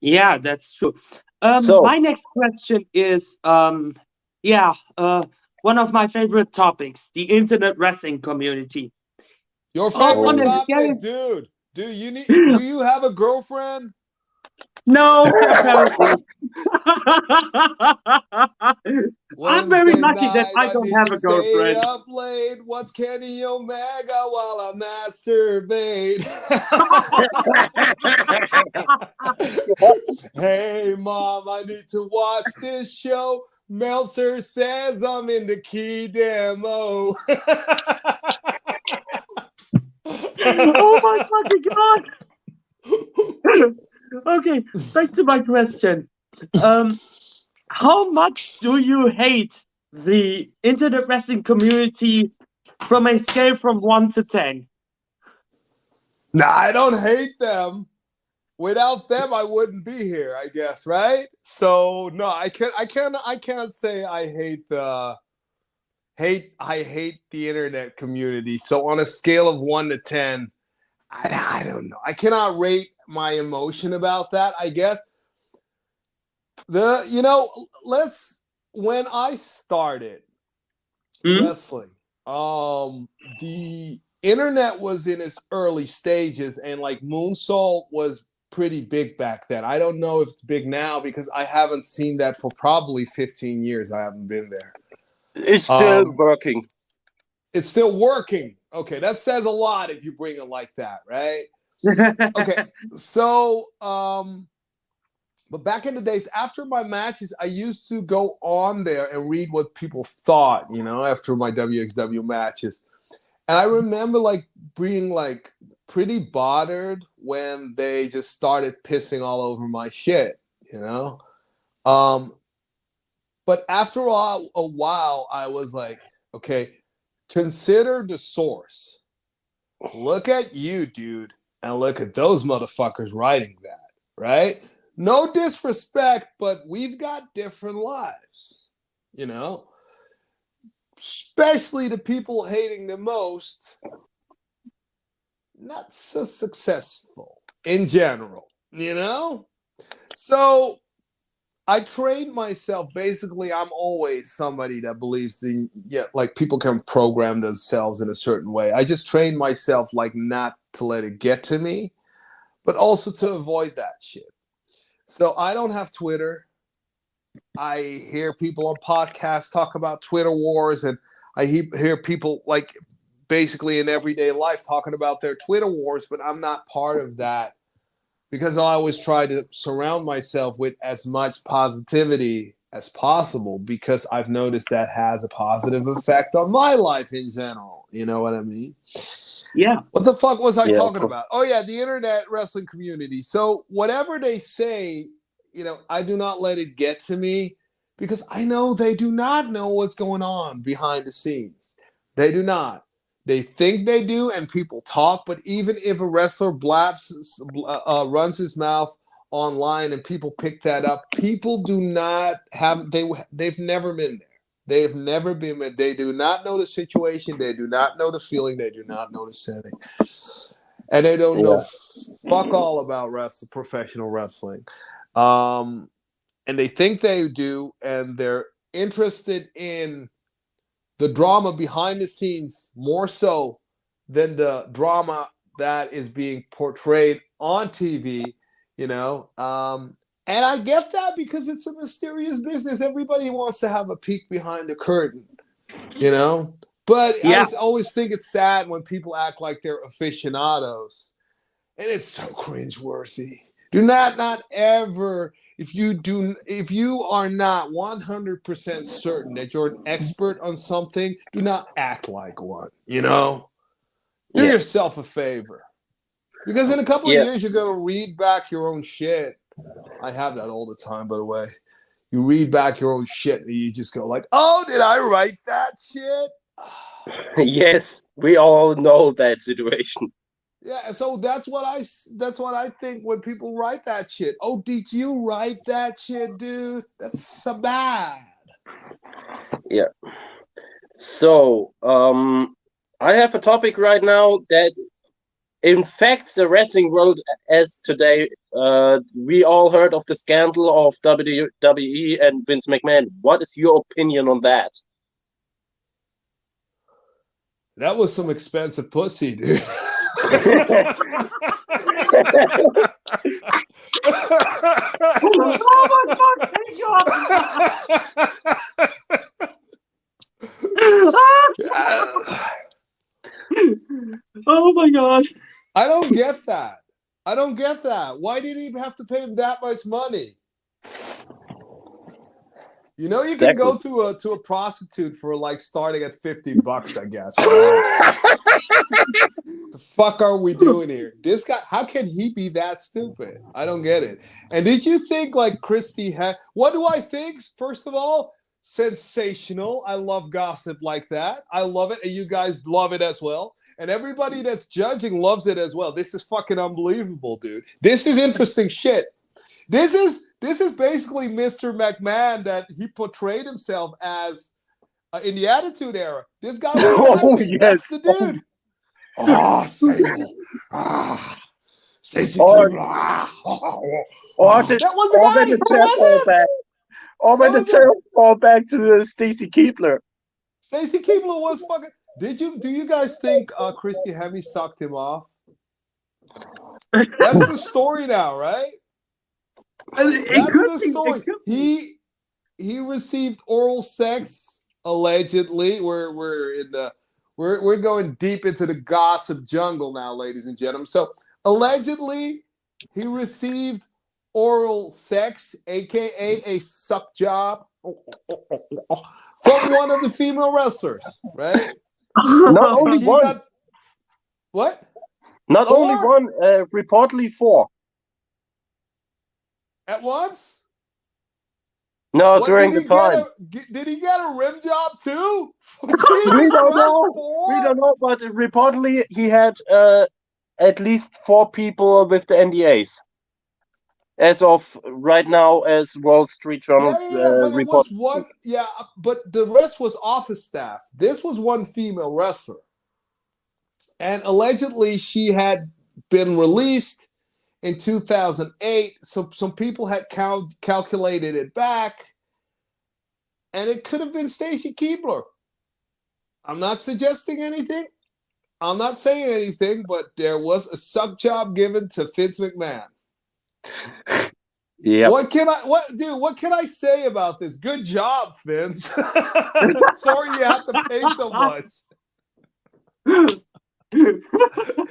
[SPEAKER 4] Yeah, that's true. Um,
[SPEAKER 5] So-
[SPEAKER 4] my next question is, um, yeah, uh, one of my favorite topics, the internet wrestling community.
[SPEAKER 2] Your
[SPEAKER 4] Oh,
[SPEAKER 2] favorite
[SPEAKER 4] on a
[SPEAKER 2] topic, dude. Do you need? Do you have a girlfriend?
[SPEAKER 4] No. I'm very lucky that I
[SPEAKER 2] night,
[SPEAKER 4] don't
[SPEAKER 2] need
[SPEAKER 4] have a girlfriend.
[SPEAKER 2] Stay up late. What's Kenny Omega while I masturbate? hey, mom, I need to watch this show. Meltzer says I'm in the key demo.
[SPEAKER 4] oh my fucking god! Okay, back to my question. Um, how much do you hate the internet wrestling community from a scale from one to ten?
[SPEAKER 2] Nah, I don't hate them. Without them, I wouldn't be here. I guess, right? So no, I can't. I can't. I can't say I hate the hate. I hate the internet community. So on a scale of one to ten, I, I don't know. I cannot rate my emotion about that. I guess the you know let's when I started
[SPEAKER 4] Hmm?
[SPEAKER 2] wrestling. Um, the internet was in its early stages, and like Moonsault was pretty big back then. I don't know if it's big now because I haven't seen that for probably 15 years. I haven't been there.
[SPEAKER 5] It's still
[SPEAKER 2] Um,
[SPEAKER 5] working.
[SPEAKER 2] It's still working. Okay, that says a lot if you bring it like that, right? Okay so um but back in the days after my matches i used to go on there and read what people thought you know after my wxw matches. And i remember like being like pretty bothered when they just started pissing all over my shit you know? Um but after a a while i was like okay consider the source. Look at you dude and look at those motherfuckers writing that, right? No disrespect, but we've got different lives, you know? Especially the people hating the most, not so successful in general, you know? So I trained myself. Basically, I'm always somebody that believes the yeah, like people can program themselves in a certain way. I just trained myself like not to let it get to me, but also to avoid that shit. So I don't have Twitter. I hear people on podcasts talk about Twitter wars, and I he- hear people like basically in everyday life talking about their Twitter wars, but I'm not part of that because I always try to surround myself with as much positivity as possible because I've noticed that has a positive effect on my life in general. You know what I mean?
[SPEAKER 4] Yeah.
[SPEAKER 2] What the fuck was I
[SPEAKER 5] Yeah,
[SPEAKER 2] talking about? Oh yeah, the internet wrestling community. So whatever they say, you know, I do not let it get to me because I know they do not know what's going on behind the scenes. They do not. They think they do, and people talk. But even if a wrestler blaps, uh, runs his mouth online, and people pick that up, people do not have. They they've never been there. They've never been. They do not know the situation. They do not know the feeling. They do not know the setting, and they don't know fuck all about wrestling, professional wrestling. Um, and they think they do, and they're interested in the drama behind the scenes more so than the drama that is being portrayed on TV, you know. Um, and I get that because it's a mysterious business. Everybody wants to have a peek behind the curtain, you know. But
[SPEAKER 4] Yeah.
[SPEAKER 2] I always think it's sad when people act like they're aficionados, and it's so cringeworthy. Do not, not ever. If you do, if you are not one hundred percent certain that you're an expert on something, do not act like one. You know, do
[SPEAKER 5] Yeah.
[SPEAKER 2] yourself a favor, because in a couple
[SPEAKER 5] Yeah.
[SPEAKER 2] of years you're gonna read back your own shit. I have that all the time, by the way. you read back your own shit and you just go like, "Oh, did I write that shit?"
[SPEAKER 5] yes, we all know that situation.
[SPEAKER 2] Yeah, so that's what I that's what I think when people write that shit. Oh, did you write that shit, dude? That's so bad. Yeah.
[SPEAKER 5] So, um, I have a topic right now that infects the wrestling world as today. Uh, we all heard of the scandal of WWE and Vince McMahon. What is your opinion on that?
[SPEAKER 2] That was some expensive pussy, dude.
[SPEAKER 4] oh my god, thank God. my god.
[SPEAKER 2] I don't get that. I don't get that. Why did he have to pay him that much money? You know, you can go to a to a prostitute for like starting at 50 bucks, I guess. Right? the fuck are we doing here? This guy, how can he be that stupid? I don't get it. And did you think like Christy had what do I think? First of all, sensational. I love gossip like that. I love it, and you guys love it as well. And everybody that's judging loves it as well. This is fucking unbelievable, dude. This is interesting shit. This is this is basically Mr. McMahon that he portrayed himself as uh, in the Attitude Era. This guy was
[SPEAKER 5] Oh,
[SPEAKER 2] acting. That's
[SPEAKER 5] yes.
[SPEAKER 2] the dude. Oh, Sable. Ah, Stacy.
[SPEAKER 5] Oh,
[SPEAKER 2] Keibler. Ah,
[SPEAKER 5] Or the,
[SPEAKER 2] that was the guy.
[SPEAKER 5] when the
[SPEAKER 2] Who
[SPEAKER 5] chair
[SPEAKER 2] was
[SPEAKER 5] fall
[SPEAKER 2] it?
[SPEAKER 5] back. Or when
[SPEAKER 2] Who
[SPEAKER 5] the
[SPEAKER 2] was
[SPEAKER 5] chair fall back to Stacy Keibler.
[SPEAKER 2] Stacey Keibler was fucking. Did you do you guys think uh, Christy Hemme sucked him off? That's the story now, right?
[SPEAKER 4] It
[SPEAKER 2] That's the
[SPEAKER 4] be,
[SPEAKER 2] story. He he received oral sex allegedly. We're we're in the we're we're going deep into the gossip jungle now, ladies and gentlemen. So allegedly, he received oral sex, aka a suck job, from one of the female wrestlers, right?
[SPEAKER 5] Not only one.
[SPEAKER 2] what?
[SPEAKER 5] Not only one, uh, reportedly four.
[SPEAKER 2] At once?
[SPEAKER 5] No,
[SPEAKER 2] What,
[SPEAKER 5] during the time.
[SPEAKER 2] a- did he get a rim job too?
[SPEAKER 5] We don't know.
[SPEAKER 2] four?
[SPEAKER 5] We don't know, but reportedly he had uh, at least four people with the NDAs. As of right now, as Wall Street Journal
[SPEAKER 2] Yeah, yeah, yeah,
[SPEAKER 5] uh,
[SPEAKER 2] but
[SPEAKER 5] report.
[SPEAKER 2] one. Yeah, but the rest was office staff. This was one female wrestler, and allegedly she had been released in 2008. So some people had cal- calculated it back, and it could have been Stacy Keibler. I'm not suggesting anything. I'm not saying anything, but there was a suck job given to Vince McMahon.
[SPEAKER 5] Yeah.
[SPEAKER 2] What can I what dude, what can I say about this? Good job, Vince. Sorry you have to pay so much.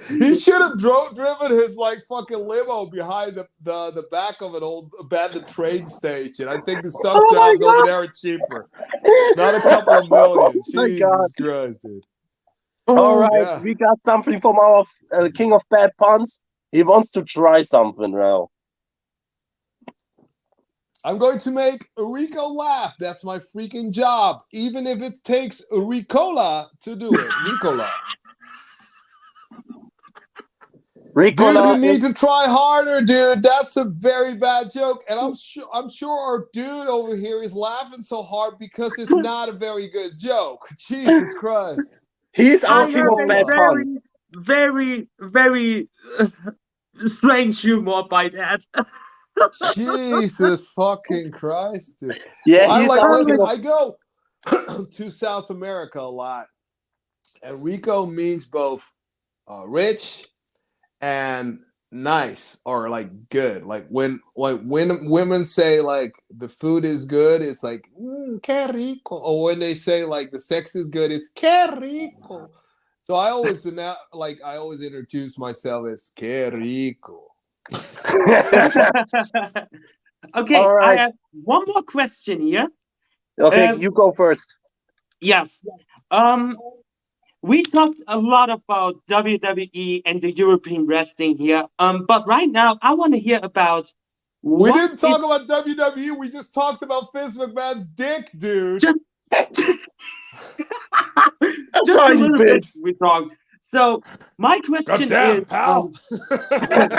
[SPEAKER 2] He should have drove driven his like fucking limo behind the, the, the back of an old abandoned train station. I think the sub
[SPEAKER 4] Oh my
[SPEAKER 2] jobs over there are cheaper. Not a couple of million.
[SPEAKER 5] Oh my God.
[SPEAKER 2] Jesus Christ, dude.
[SPEAKER 5] All right,
[SPEAKER 2] yeah.
[SPEAKER 5] we got something from our uh, king of bad puns. He wants to try something now.
[SPEAKER 2] I'm going to make Rico laugh. That's my freaking job. Even if it takes Ricola to do it. Ricola.
[SPEAKER 5] Rico,
[SPEAKER 2] Dude, you need to try harder, dude. That's a very bad joke, and I'm sure I'm sure our dude over here is laughing so hard because it's not a very good joke. Jesus Christ!
[SPEAKER 5] he's
[SPEAKER 4] I
[SPEAKER 5] our king
[SPEAKER 4] have
[SPEAKER 5] bad
[SPEAKER 4] very,
[SPEAKER 5] puns.
[SPEAKER 4] very, very uh, strange humor by that.
[SPEAKER 2] Jesus fucking Christ, dude.
[SPEAKER 5] Yeah,
[SPEAKER 2] I
[SPEAKER 5] he's
[SPEAKER 2] like listen, I go to South America a lot, and Rico means both uh, rich and nice or like good. Like when like when women say like the food is good, it's like mm, que rico. Or when they say like the sex is good, it's que rico. So I always now like I always introduce myself as que rico.
[SPEAKER 4] okay,
[SPEAKER 5] All right.
[SPEAKER 4] I have one more question here.
[SPEAKER 5] okay,
[SPEAKER 4] Um,
[SPEAKER 5] you go first.
[SPEAKER 4] Yes. Um, we talked a lot about WWE and the European wrestling here. Um, but right now I want to hear about
[SPEAKER 2] We didn't talk about WWE. We just talked about Vince McMahon's dick, dude.
[SPEAKER 4] Just-
[SPEAKER 5] A
[SPEAKER 4] Just a little
[SPEAKER 5] bit.
[SPEAKER 4] bit we talked. So my question
[SPEAKER 2] Goddamn,
[SPEAKER 4] is,
[SPEAKER 2] pal.
[SPEAKER 4] um,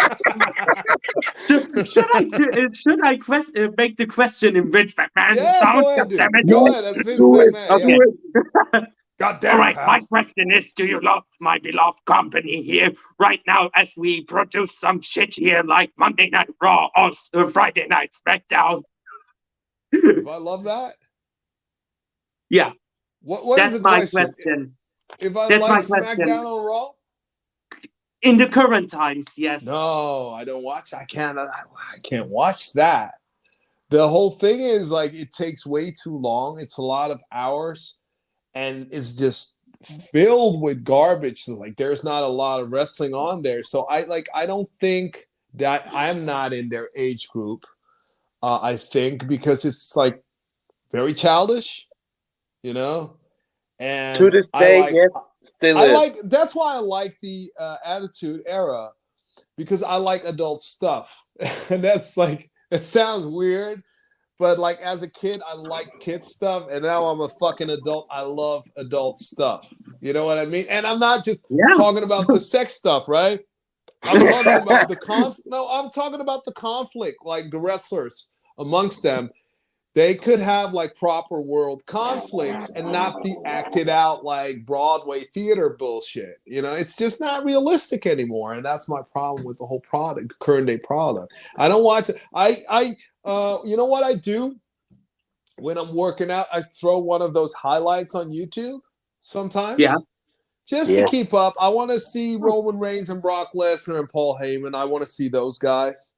[SPEAKER 4] should, should I should I quest, uh, make the question in Vince McMahon
[SPEAKER 2] yeah,
[SPEAKER 4] sound?
[SPEAKER 2] go ahead.
[SPEAKER 4] Damn it.
[SPEAKER 2] Go ahead. That's Vince
[SPEAKER 5] Do.
[SPEAKER 2] McMahon.
[SPEAKER 4] I'll
[SPEAKER 2] Yeah.
[SPEAKER 4] do it.
[SPEAKER 2] Goddamn,
[SPEAKER 4] All right,
[SPEAKER 2] pal.
[SPEAKER 4] my question is: Do you love my beloved company here right now as we produce some shit here like Monday Night Raw or uh, Friday Night SmackDown?
[SPEAKER 2] If I love that,
[SPEAKER 4] Yeah,
[SPEAKER 2] what what is
[SPEAKER 4] that's
[SPEAKER 2] the
[SPEAKER 4] my
[SPEAKER 2] question? If I
[SPEAKER 4] That's
[SPEAKER 2] like. SmackDown or Raw?
[SPEAKER 4] In the current times, yes.
[SPEAKER 2] No, I don't watch. I can't. I, I can't watch that. The whole thing is like it takes way too long. It's a lot of hours, and it's just filled with garbage. So, like there's not a lot of wrestling on there. So I like. I don't think that I'm not in their age group. Uh, I think because it's like very childish, you know. And
[SPEAKER 5] To this day,
[SPEAKER 2] like-
[SPEAKER 5] yes, still
[SPEAKER 2] I
[SPEAKER 5] is.
[SPEAKER 2] like that's why I like the uh, Attitude Era because I like adult stuff, and that's like it sounds weird, but like as a kid I like kid stuff, and now I'm a fucking adult. I love adult stuff. You know what I mean? And I'm not just
[SPEAKER 4] Yeah.
[SPEAKER 2] talking about the sex stuff, right? I'm talking about the conf. No, I'm talking about the conflict, like the wrestlers amongst them. They could have like proper world conflicts and not be acted out like Broadway theater bullshit. You know, it's just not realistic anymore, and that's my problem with the whole product, current day product. I don't watch it. I, I, uh, you know what I do when I'm working out? I throw one of those highlights on YouTube sometimes.
[SPEAKER 4] Yeah.
[SPEAKER 2] Just
[SPEAKER 5] Yeah.
[SPEAKER 2] to keep up, I want to see Roman Reigns and Brock Lesnar and Paul Heyman. I want to see those guys.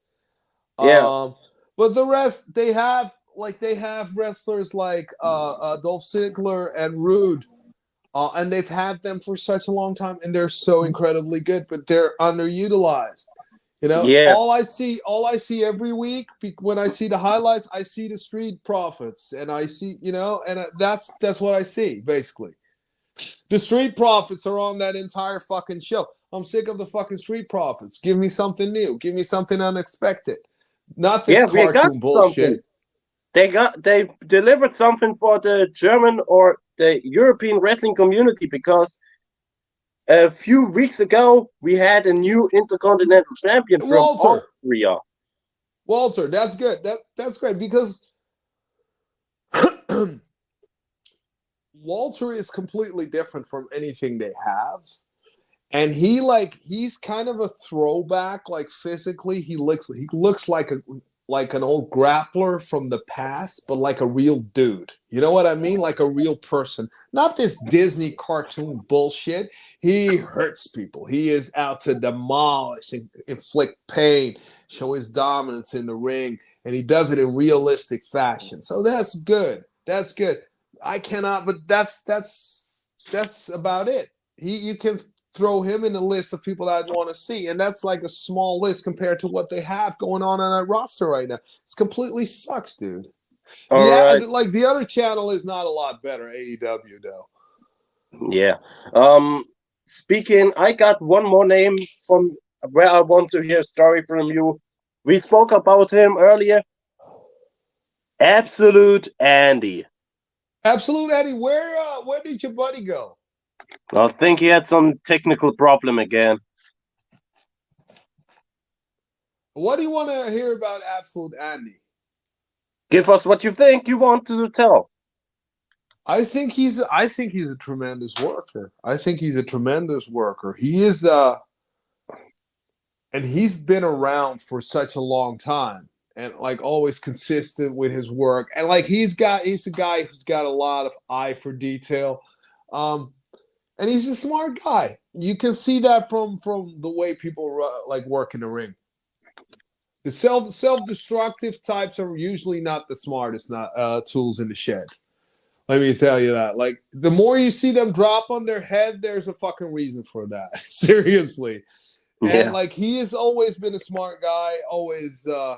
[SPEAKER 5] Yeah.
[SPEAKER 2] Um, but the rest, they have like they have wrestlers like uh, uh Dolph Ziggler and Roode, uh, and they've had them for such a long time, and they're so incredibly good, but they're underutilized. You know,
[SPEAKER 5] Yeah.
[SPEAKER 2] all I see, all I see every week when I see the highlights, I see the Street Profits, and I see, you know, and uh, that's that's what I see basically. The Street Profits are on that entire fucking show. I'm sick of the fucking Street Profits. Give me something new. Give me something unexpected. Not this
[SPEAKER 5] yeah,
[SPEAKER 2] cartoon bullshit.
[SPEAKER 5] something. They got they delivered something for the German or the European wrestling community because a few weeks ago we had a new intercontinental champion from
[SPEAKER 2] Walter.
[SPEAKER 5] Austria.
[SPEAKER 2] Walter, that's good. That that's great because Walter is completely different from anything they have. And he like he's kind of a throwback, like physically. He looks he looks like a like an old grappler from the past, but like a real dude. You know what I mean? Like a real person. Not this Disney cartoon bullshit. He hurts people. He is out to demolish and inflict pain, show his dominance in the ring, and he does it in realistic fashion. So that's good. That's good. I cannot, but that's that's that's about it. He you can throw him in the list of people that I want to see, and that's like a small list compared to what they have going on on that roster right now. It's completely sucks, dude.
[SPEAKER 5] All
[SPEAKER 2] yeah,
[SPEAKER 5] right.
[SPEAKER 2] like the other channel is not a lot better. AEW though.
[SPEAKER 5] Yeah. Um speaking, I got one more name from where I want to hear a story from you. We spoke about him earlier. Absolute Andy.
[SPEAKER 2] Absolute Andy, where uh, where did your buddy go?
[SPEAKER 5] I think he had some technical problem again.
[SPEAKER 2] What do you want to hear about Absolute Andy?
[SPEAKER 5] Give us what you think you want to tell.
[SPEAKER 2] I think he's I think he's a tremendous worker. I think he's a tremendous worker. He is uh and he's been around for such a long time and like always consistent with his work. And like he's got he's a guy who's got a lot of eye for detail. Um and he's a smart guy. You can see that from from the way people like work in the ring. The self self-destructive types are usually not the smartest not uh tools in the shed. Let me tell you that. Like the more you see them drop on their head, there's a fucking reason for that. Seriously. And like he has always been a smart guy, always uh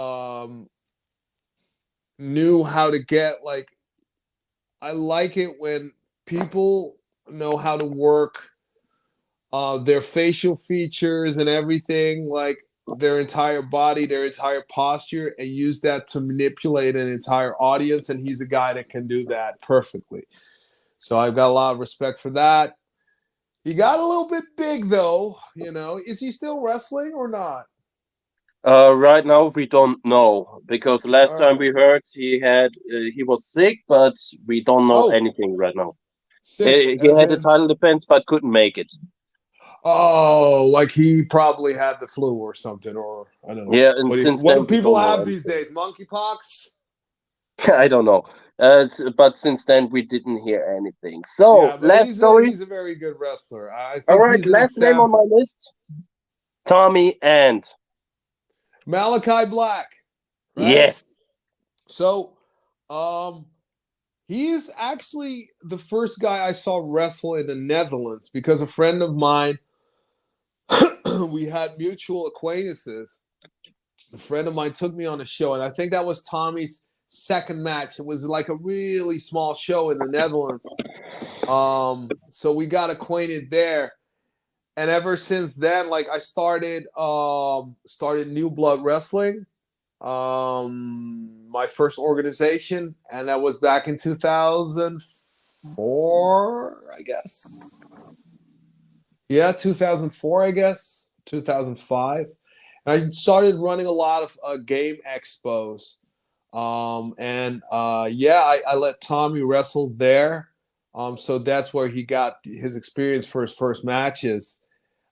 [SPEAKER 2] um knew how to get like I like it when people know how to work uh their facial features and everything like their entire body, their entire posture, and use that to manipulate an entire audience. And he's a guy that can do that perfectly. So I've got a lot of respect for that. He got a little bit big though, you know. Is he still wrestling or not?
[SPEAKER 5] Uh, right now we don't know because last time we heard he had uh, he was sick, but we don't know
[SPEAKER 2] Oh.
[SPEAKER 5] anything right now.
[SPEAKER 2] Sick,
[SPEAKER 5] he had a
[SPEAKER 2] in-
[SPEAKER 5] title defense but couldn't make it.
[SPEAKER 2] Oh, like he probably had the flu or something, or I don't know.
[SPEAKER 5] Yeah, and
[SPEAKER 2] What do,
[SPEAKER 5] since
[SPEAKER 2] what
[SPEAKER 5] then
[SPEAKER 2] do people have these days? Monkeypox?
[SPEAKER 5] I don't know. Uh, but since then we didn't hear anything. So
[SPEAKER 2] yeah,
[SPEAKER 5] last
[SPEAKER 2] he's
[SPEAKER 5] story.
[SPEAKER 2] A, he's a very good wrestler. I think
[SPEAKER 5] All right, last name on my list. Tommy End
[SPEAKER 2] Malachi Black. right?
[SPEAKER 5] yes,
[SPEAKER 2] So, um, he's actually the first guy I saw wrestle in the Netherlands because a friend of mine, we had mutual acquaintances. A friend of mine took me on a show, and I think that was Tommy's second match. It was like a really small show in the Netherlands. Um, so we got acquainted there. And ever since then, like I started um started New Blood Wrestling um my first organization and that was back in 2004 i guess. Yeah 2004 i guess. 2005 and i started running a lot of uh, game expos. Um and uh yeah I, I let tommy wrestle there. Um so that's where he got his experience for his first matches.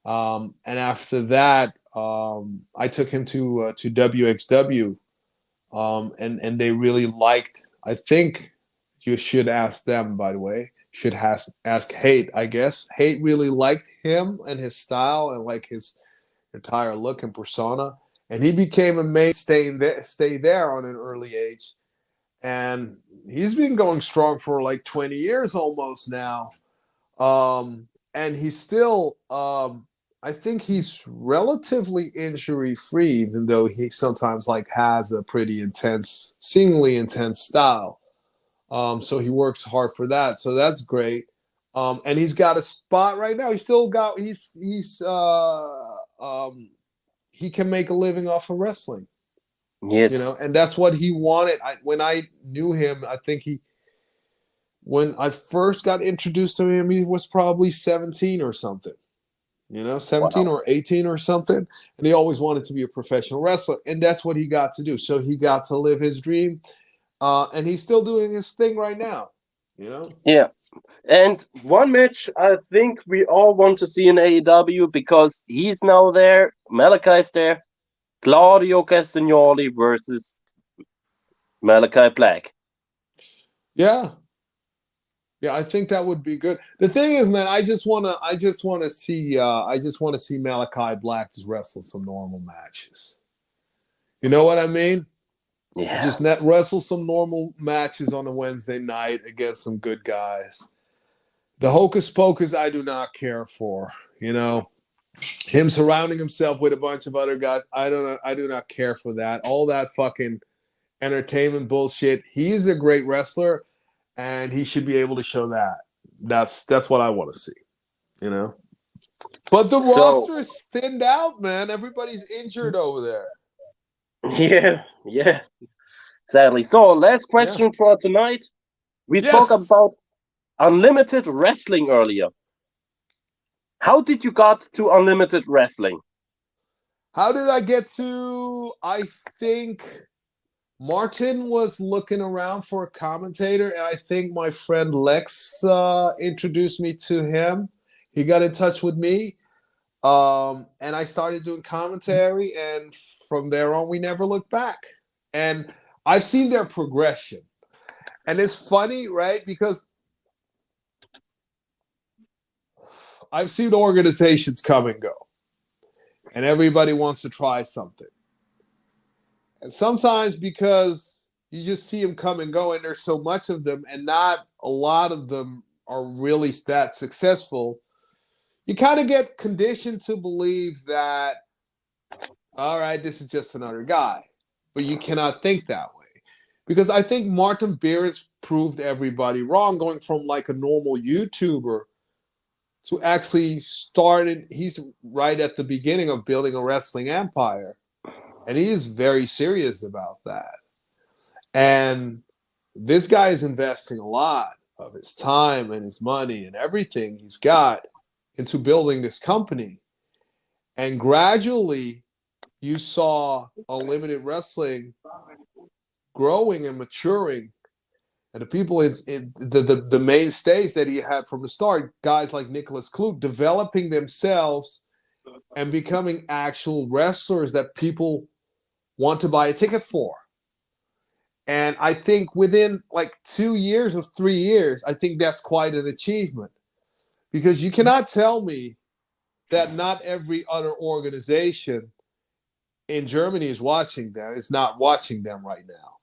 [SPEAKER 2] Um and after that um i took him to uh, to wxw um, and and they really liked. I think you should ask them. By the way, should ask ask Hate. I guess Hate really liked him and his style and like his entire look and persona, and he became a mainstay in there, stay there on an early age, and he's been going strong for like twenty years almost now, um, and he's still. Um, I think he's relatively injury free, even though he sometimes like has a pretty intense, seemingly intense style. Um, so he works hard for that. So that's great. Um, and he's got a spot right now. He's still got he's he's uh um he can make a living off of wrestling,
[SPEAKER 5] yes.
[SPEAKER 2] you know, and that's what he wanted. I when I knew him, I think he when I first got introduced to him, he was probably 17 or something you know 17
[SPEAKER 5] Wow.
[SPEAKER 2] or 18 or something and he always wanted to be a professional wrestler and that's what he got to do so he got to live his dream uh, and he's still doing his thing right now you know
[SPEAKER 5] Yeah. And one match I think we all want to see in AEW because he's now there, Malachi's there, Claudio Castagnoli versus Malachi Black.
[SPEAKER 2] yeah yeah i think that would be good the thing is man i just want to i just want to see uh i just want to see malachi black just wrestle some normal matches you know what i mean
[SPEAKER 5] Yeah.
[SPEAKER 2] just net wrestle some normal matches on a Wednesday night against some good guys. The hocus pocus I do not care for. You know, him surrounding himself with a bunch of other guys. I don't. I do not care for that. All that fucking entertainment bullshit. He's a great wrestler, and he should be able to show that. That's that's what I want to see. You know. But the
[SPEAKER 5] So-
[SPEAKER 2] roster is thinned out, man. Everybody's injured over there.
[SPEAKER 5] Yeah, yeah. Sadly. So, last question for tonight. We
[SPEAKER 2] Yes.
[SPEAKER 5] spoke about unlimited wrestling earlier. How did you got to unlimited wrestling?
[SPEAKER 2] How did I get to? I think Martin was looking around for a commentator, and I think my friend Lex uh, introduced me to him. He got in touch with me, um, and I started doing commentary, and from there on, we never looked back. And I've seen their progression, and it's funny, right? Because I've seen organizations come and go and everybody wants to try something. And sometimes because you just see them come and go, and there's so much of them, and not a lot of them are really that successful, you kind of get conditioned to believe that, all right, this is just another guy. But you cannot think that way. Because I think Martin Beerens proved everybody wrong, going from like a normal YouTuber to actually started. He's right at the beginning of building a wrestling empire. And he is very serious about that. And this guy is investing a lot of his time and his money and everything he's got into building this company. And gradually, you saw Unlimited Wrestling growing and maturing. And the people in, in the, the, the mainstays that he had from the start, guys like Nicholas Klug, developing themselves and becoming actual wrestlers that people want to buy a ticket for. And I think within like two years or three years, I think that's quite an achievement because you cannot tell me that not every other organization in Germany is watching them, is not watching them right now.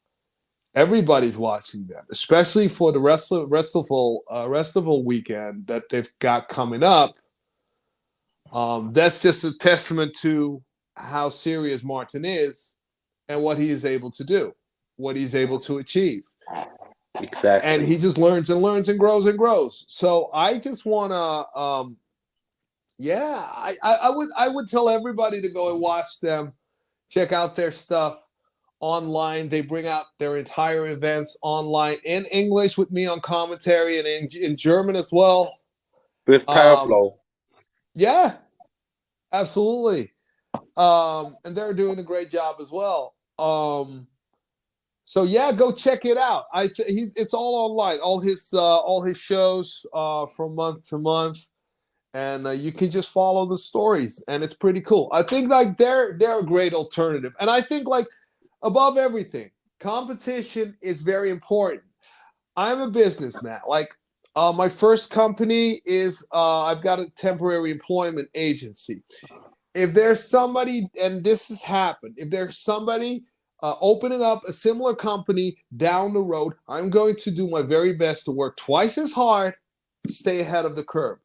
[SPEAKER 2] Everybody's watching them, especially for the Wrestle, Wrestleful, uh, weekend that they've got coming up. Um, that's just a testament to how serious Martin is and what he is able to do, what he's able to achieve.
[SPEAKER 5] Exactly.
[SPEAKER 2] And he just learns and learns and grows and grows. So I just want to, um, yeah, I, I, I would I would tell everybody to go and watch them, check out their stuff online. They bring out their entire events online in English with me on commentary and in, in German as well.
[SPEAKER 5] With Powerflow.
[SPEAKER 2] Yeah, absolutely. Um, and they're doing a great job as well. Um, so yeah, go check it out. I th- he's it's all online. All his uh, all his shows uh, from month to month, and uh, you can just follow the stories, and it's pretty cool. I think like they're they're a great alternative, and I think like above everything, competition is very important. I'm a businessman. Like uh, my first company is uh, I've got a temporary employment agency. If there's somebody, and this has happened, if there's somebody uh, opening up a similar company down the road, I'm going to do my very best to work twice as hard to stay ahead of the curve.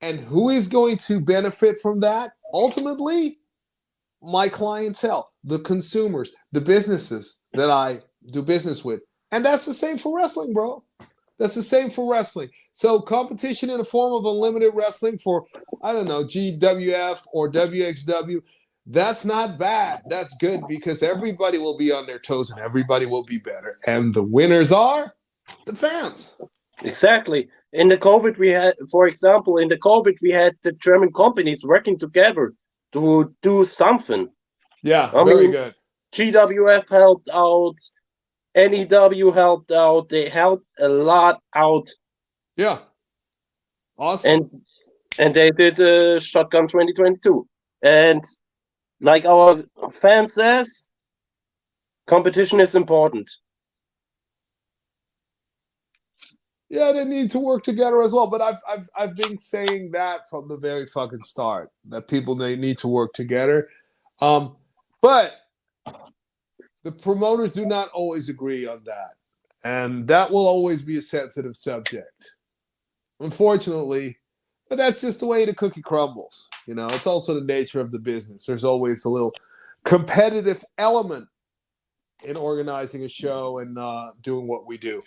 [SPEAKER 2] And who is going to benefit from that? Ultimately, my clientele, the consumers, the businesses that I do business with. And that's the same for wrestling, bro. That's the same for wrestling. So competition in the form of unlimited wrestling for I don't know GWF or WXW, that's not bad. That's good because everybody will be on their toes and everybody will be better. And the winners are the fans.
[SPEAKER 5] Exactly. In the COVID, we had, for example, in the COVID, we had the German companies working together to do something.
[SPEAKER 2] Yeah,
[SPEAKER 5] I
[SPEAKER 2] very
[SPEAKER 5] mean-
[SPEAKER 2] good.
[SPEAKER 5] GWF helped out, NEW helped out. They helped a lot out,
[SPEAKER 2] Yeah. Awesome.
[SPEAKER 5] and and they did uh, Shotgun 2022. And like our fan says, competition is important.
[SPEAKER 2] Yeah, they need to work together as well. But I've I've I've been saying that from the very fucking start that people they need to work together. Um, but the promoters do not always agree on that, and that will always be a sensitive subject, unfortunately. But that's just the way the cookie crumbles. You know, it's also the nature of the business. There's always a little competitive element in organizing a show and uh, doing what we do.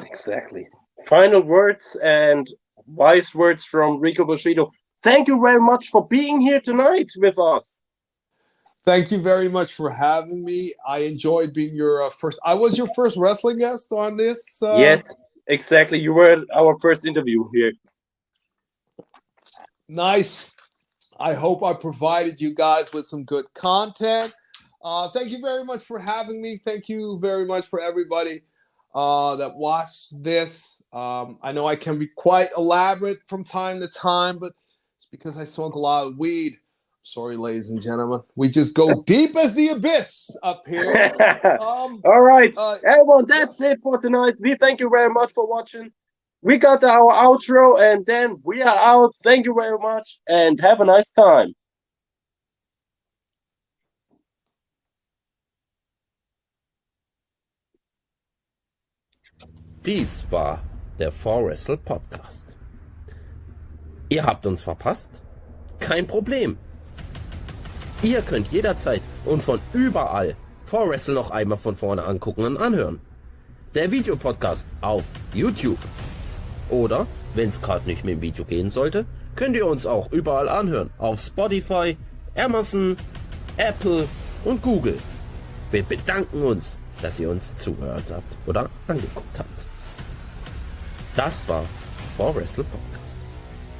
[SPEAKER 5] Exactly. Final words and wise words from Rico Bushido. Thank you very much for being here tonight with us.
[SPEAKER 2] Thank you very much for having me. I enjoyed being your uh, first. I was your first wrestling guest on this. Uh,
[SPEAKER 5] yes, exactly. You were our first interview here.
[SPEAKER 2] Nice. I hope I provided you guys with some good content. Uh, thank you very much for having me. Thank you very much for everybody uh, that watched this. Um, I know I can be quite elaborate from time to time, but it's because I smoke a lot of weed. Sorry, ladies and gentlemen. We just go deep as the abyss up here. Um,
[SPEAKER 5] All right,
[SPEAKER 2] uh,
[SPEAKER 5] everyone, that's it for tonight. We thank you very much for watching. We got our outro and then we are out. Thank you very much and have a nice time.
[SPEAKER 1] Dies war der 4Wrestle Podcast. Ihr habt uns verpasst? Kein Problem. Ihr könnt jederzeit und von überall 4Wrestle noch einmal von vorne angucken und anhören. Der Videopodcast auf YouTube. Oder, wenn es gerade nicht mit dem Video gehen sollte, könnt ihr uns auch überall anhören. Auf Spotify, Amazon, Apple und Google. Wir bedanken uns, dass ihr uns zugehört habt oder angeguckt habt. Das war For Wrestle Podcast.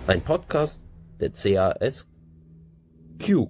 [SPEAKER 1] Ein Podcast der CASQ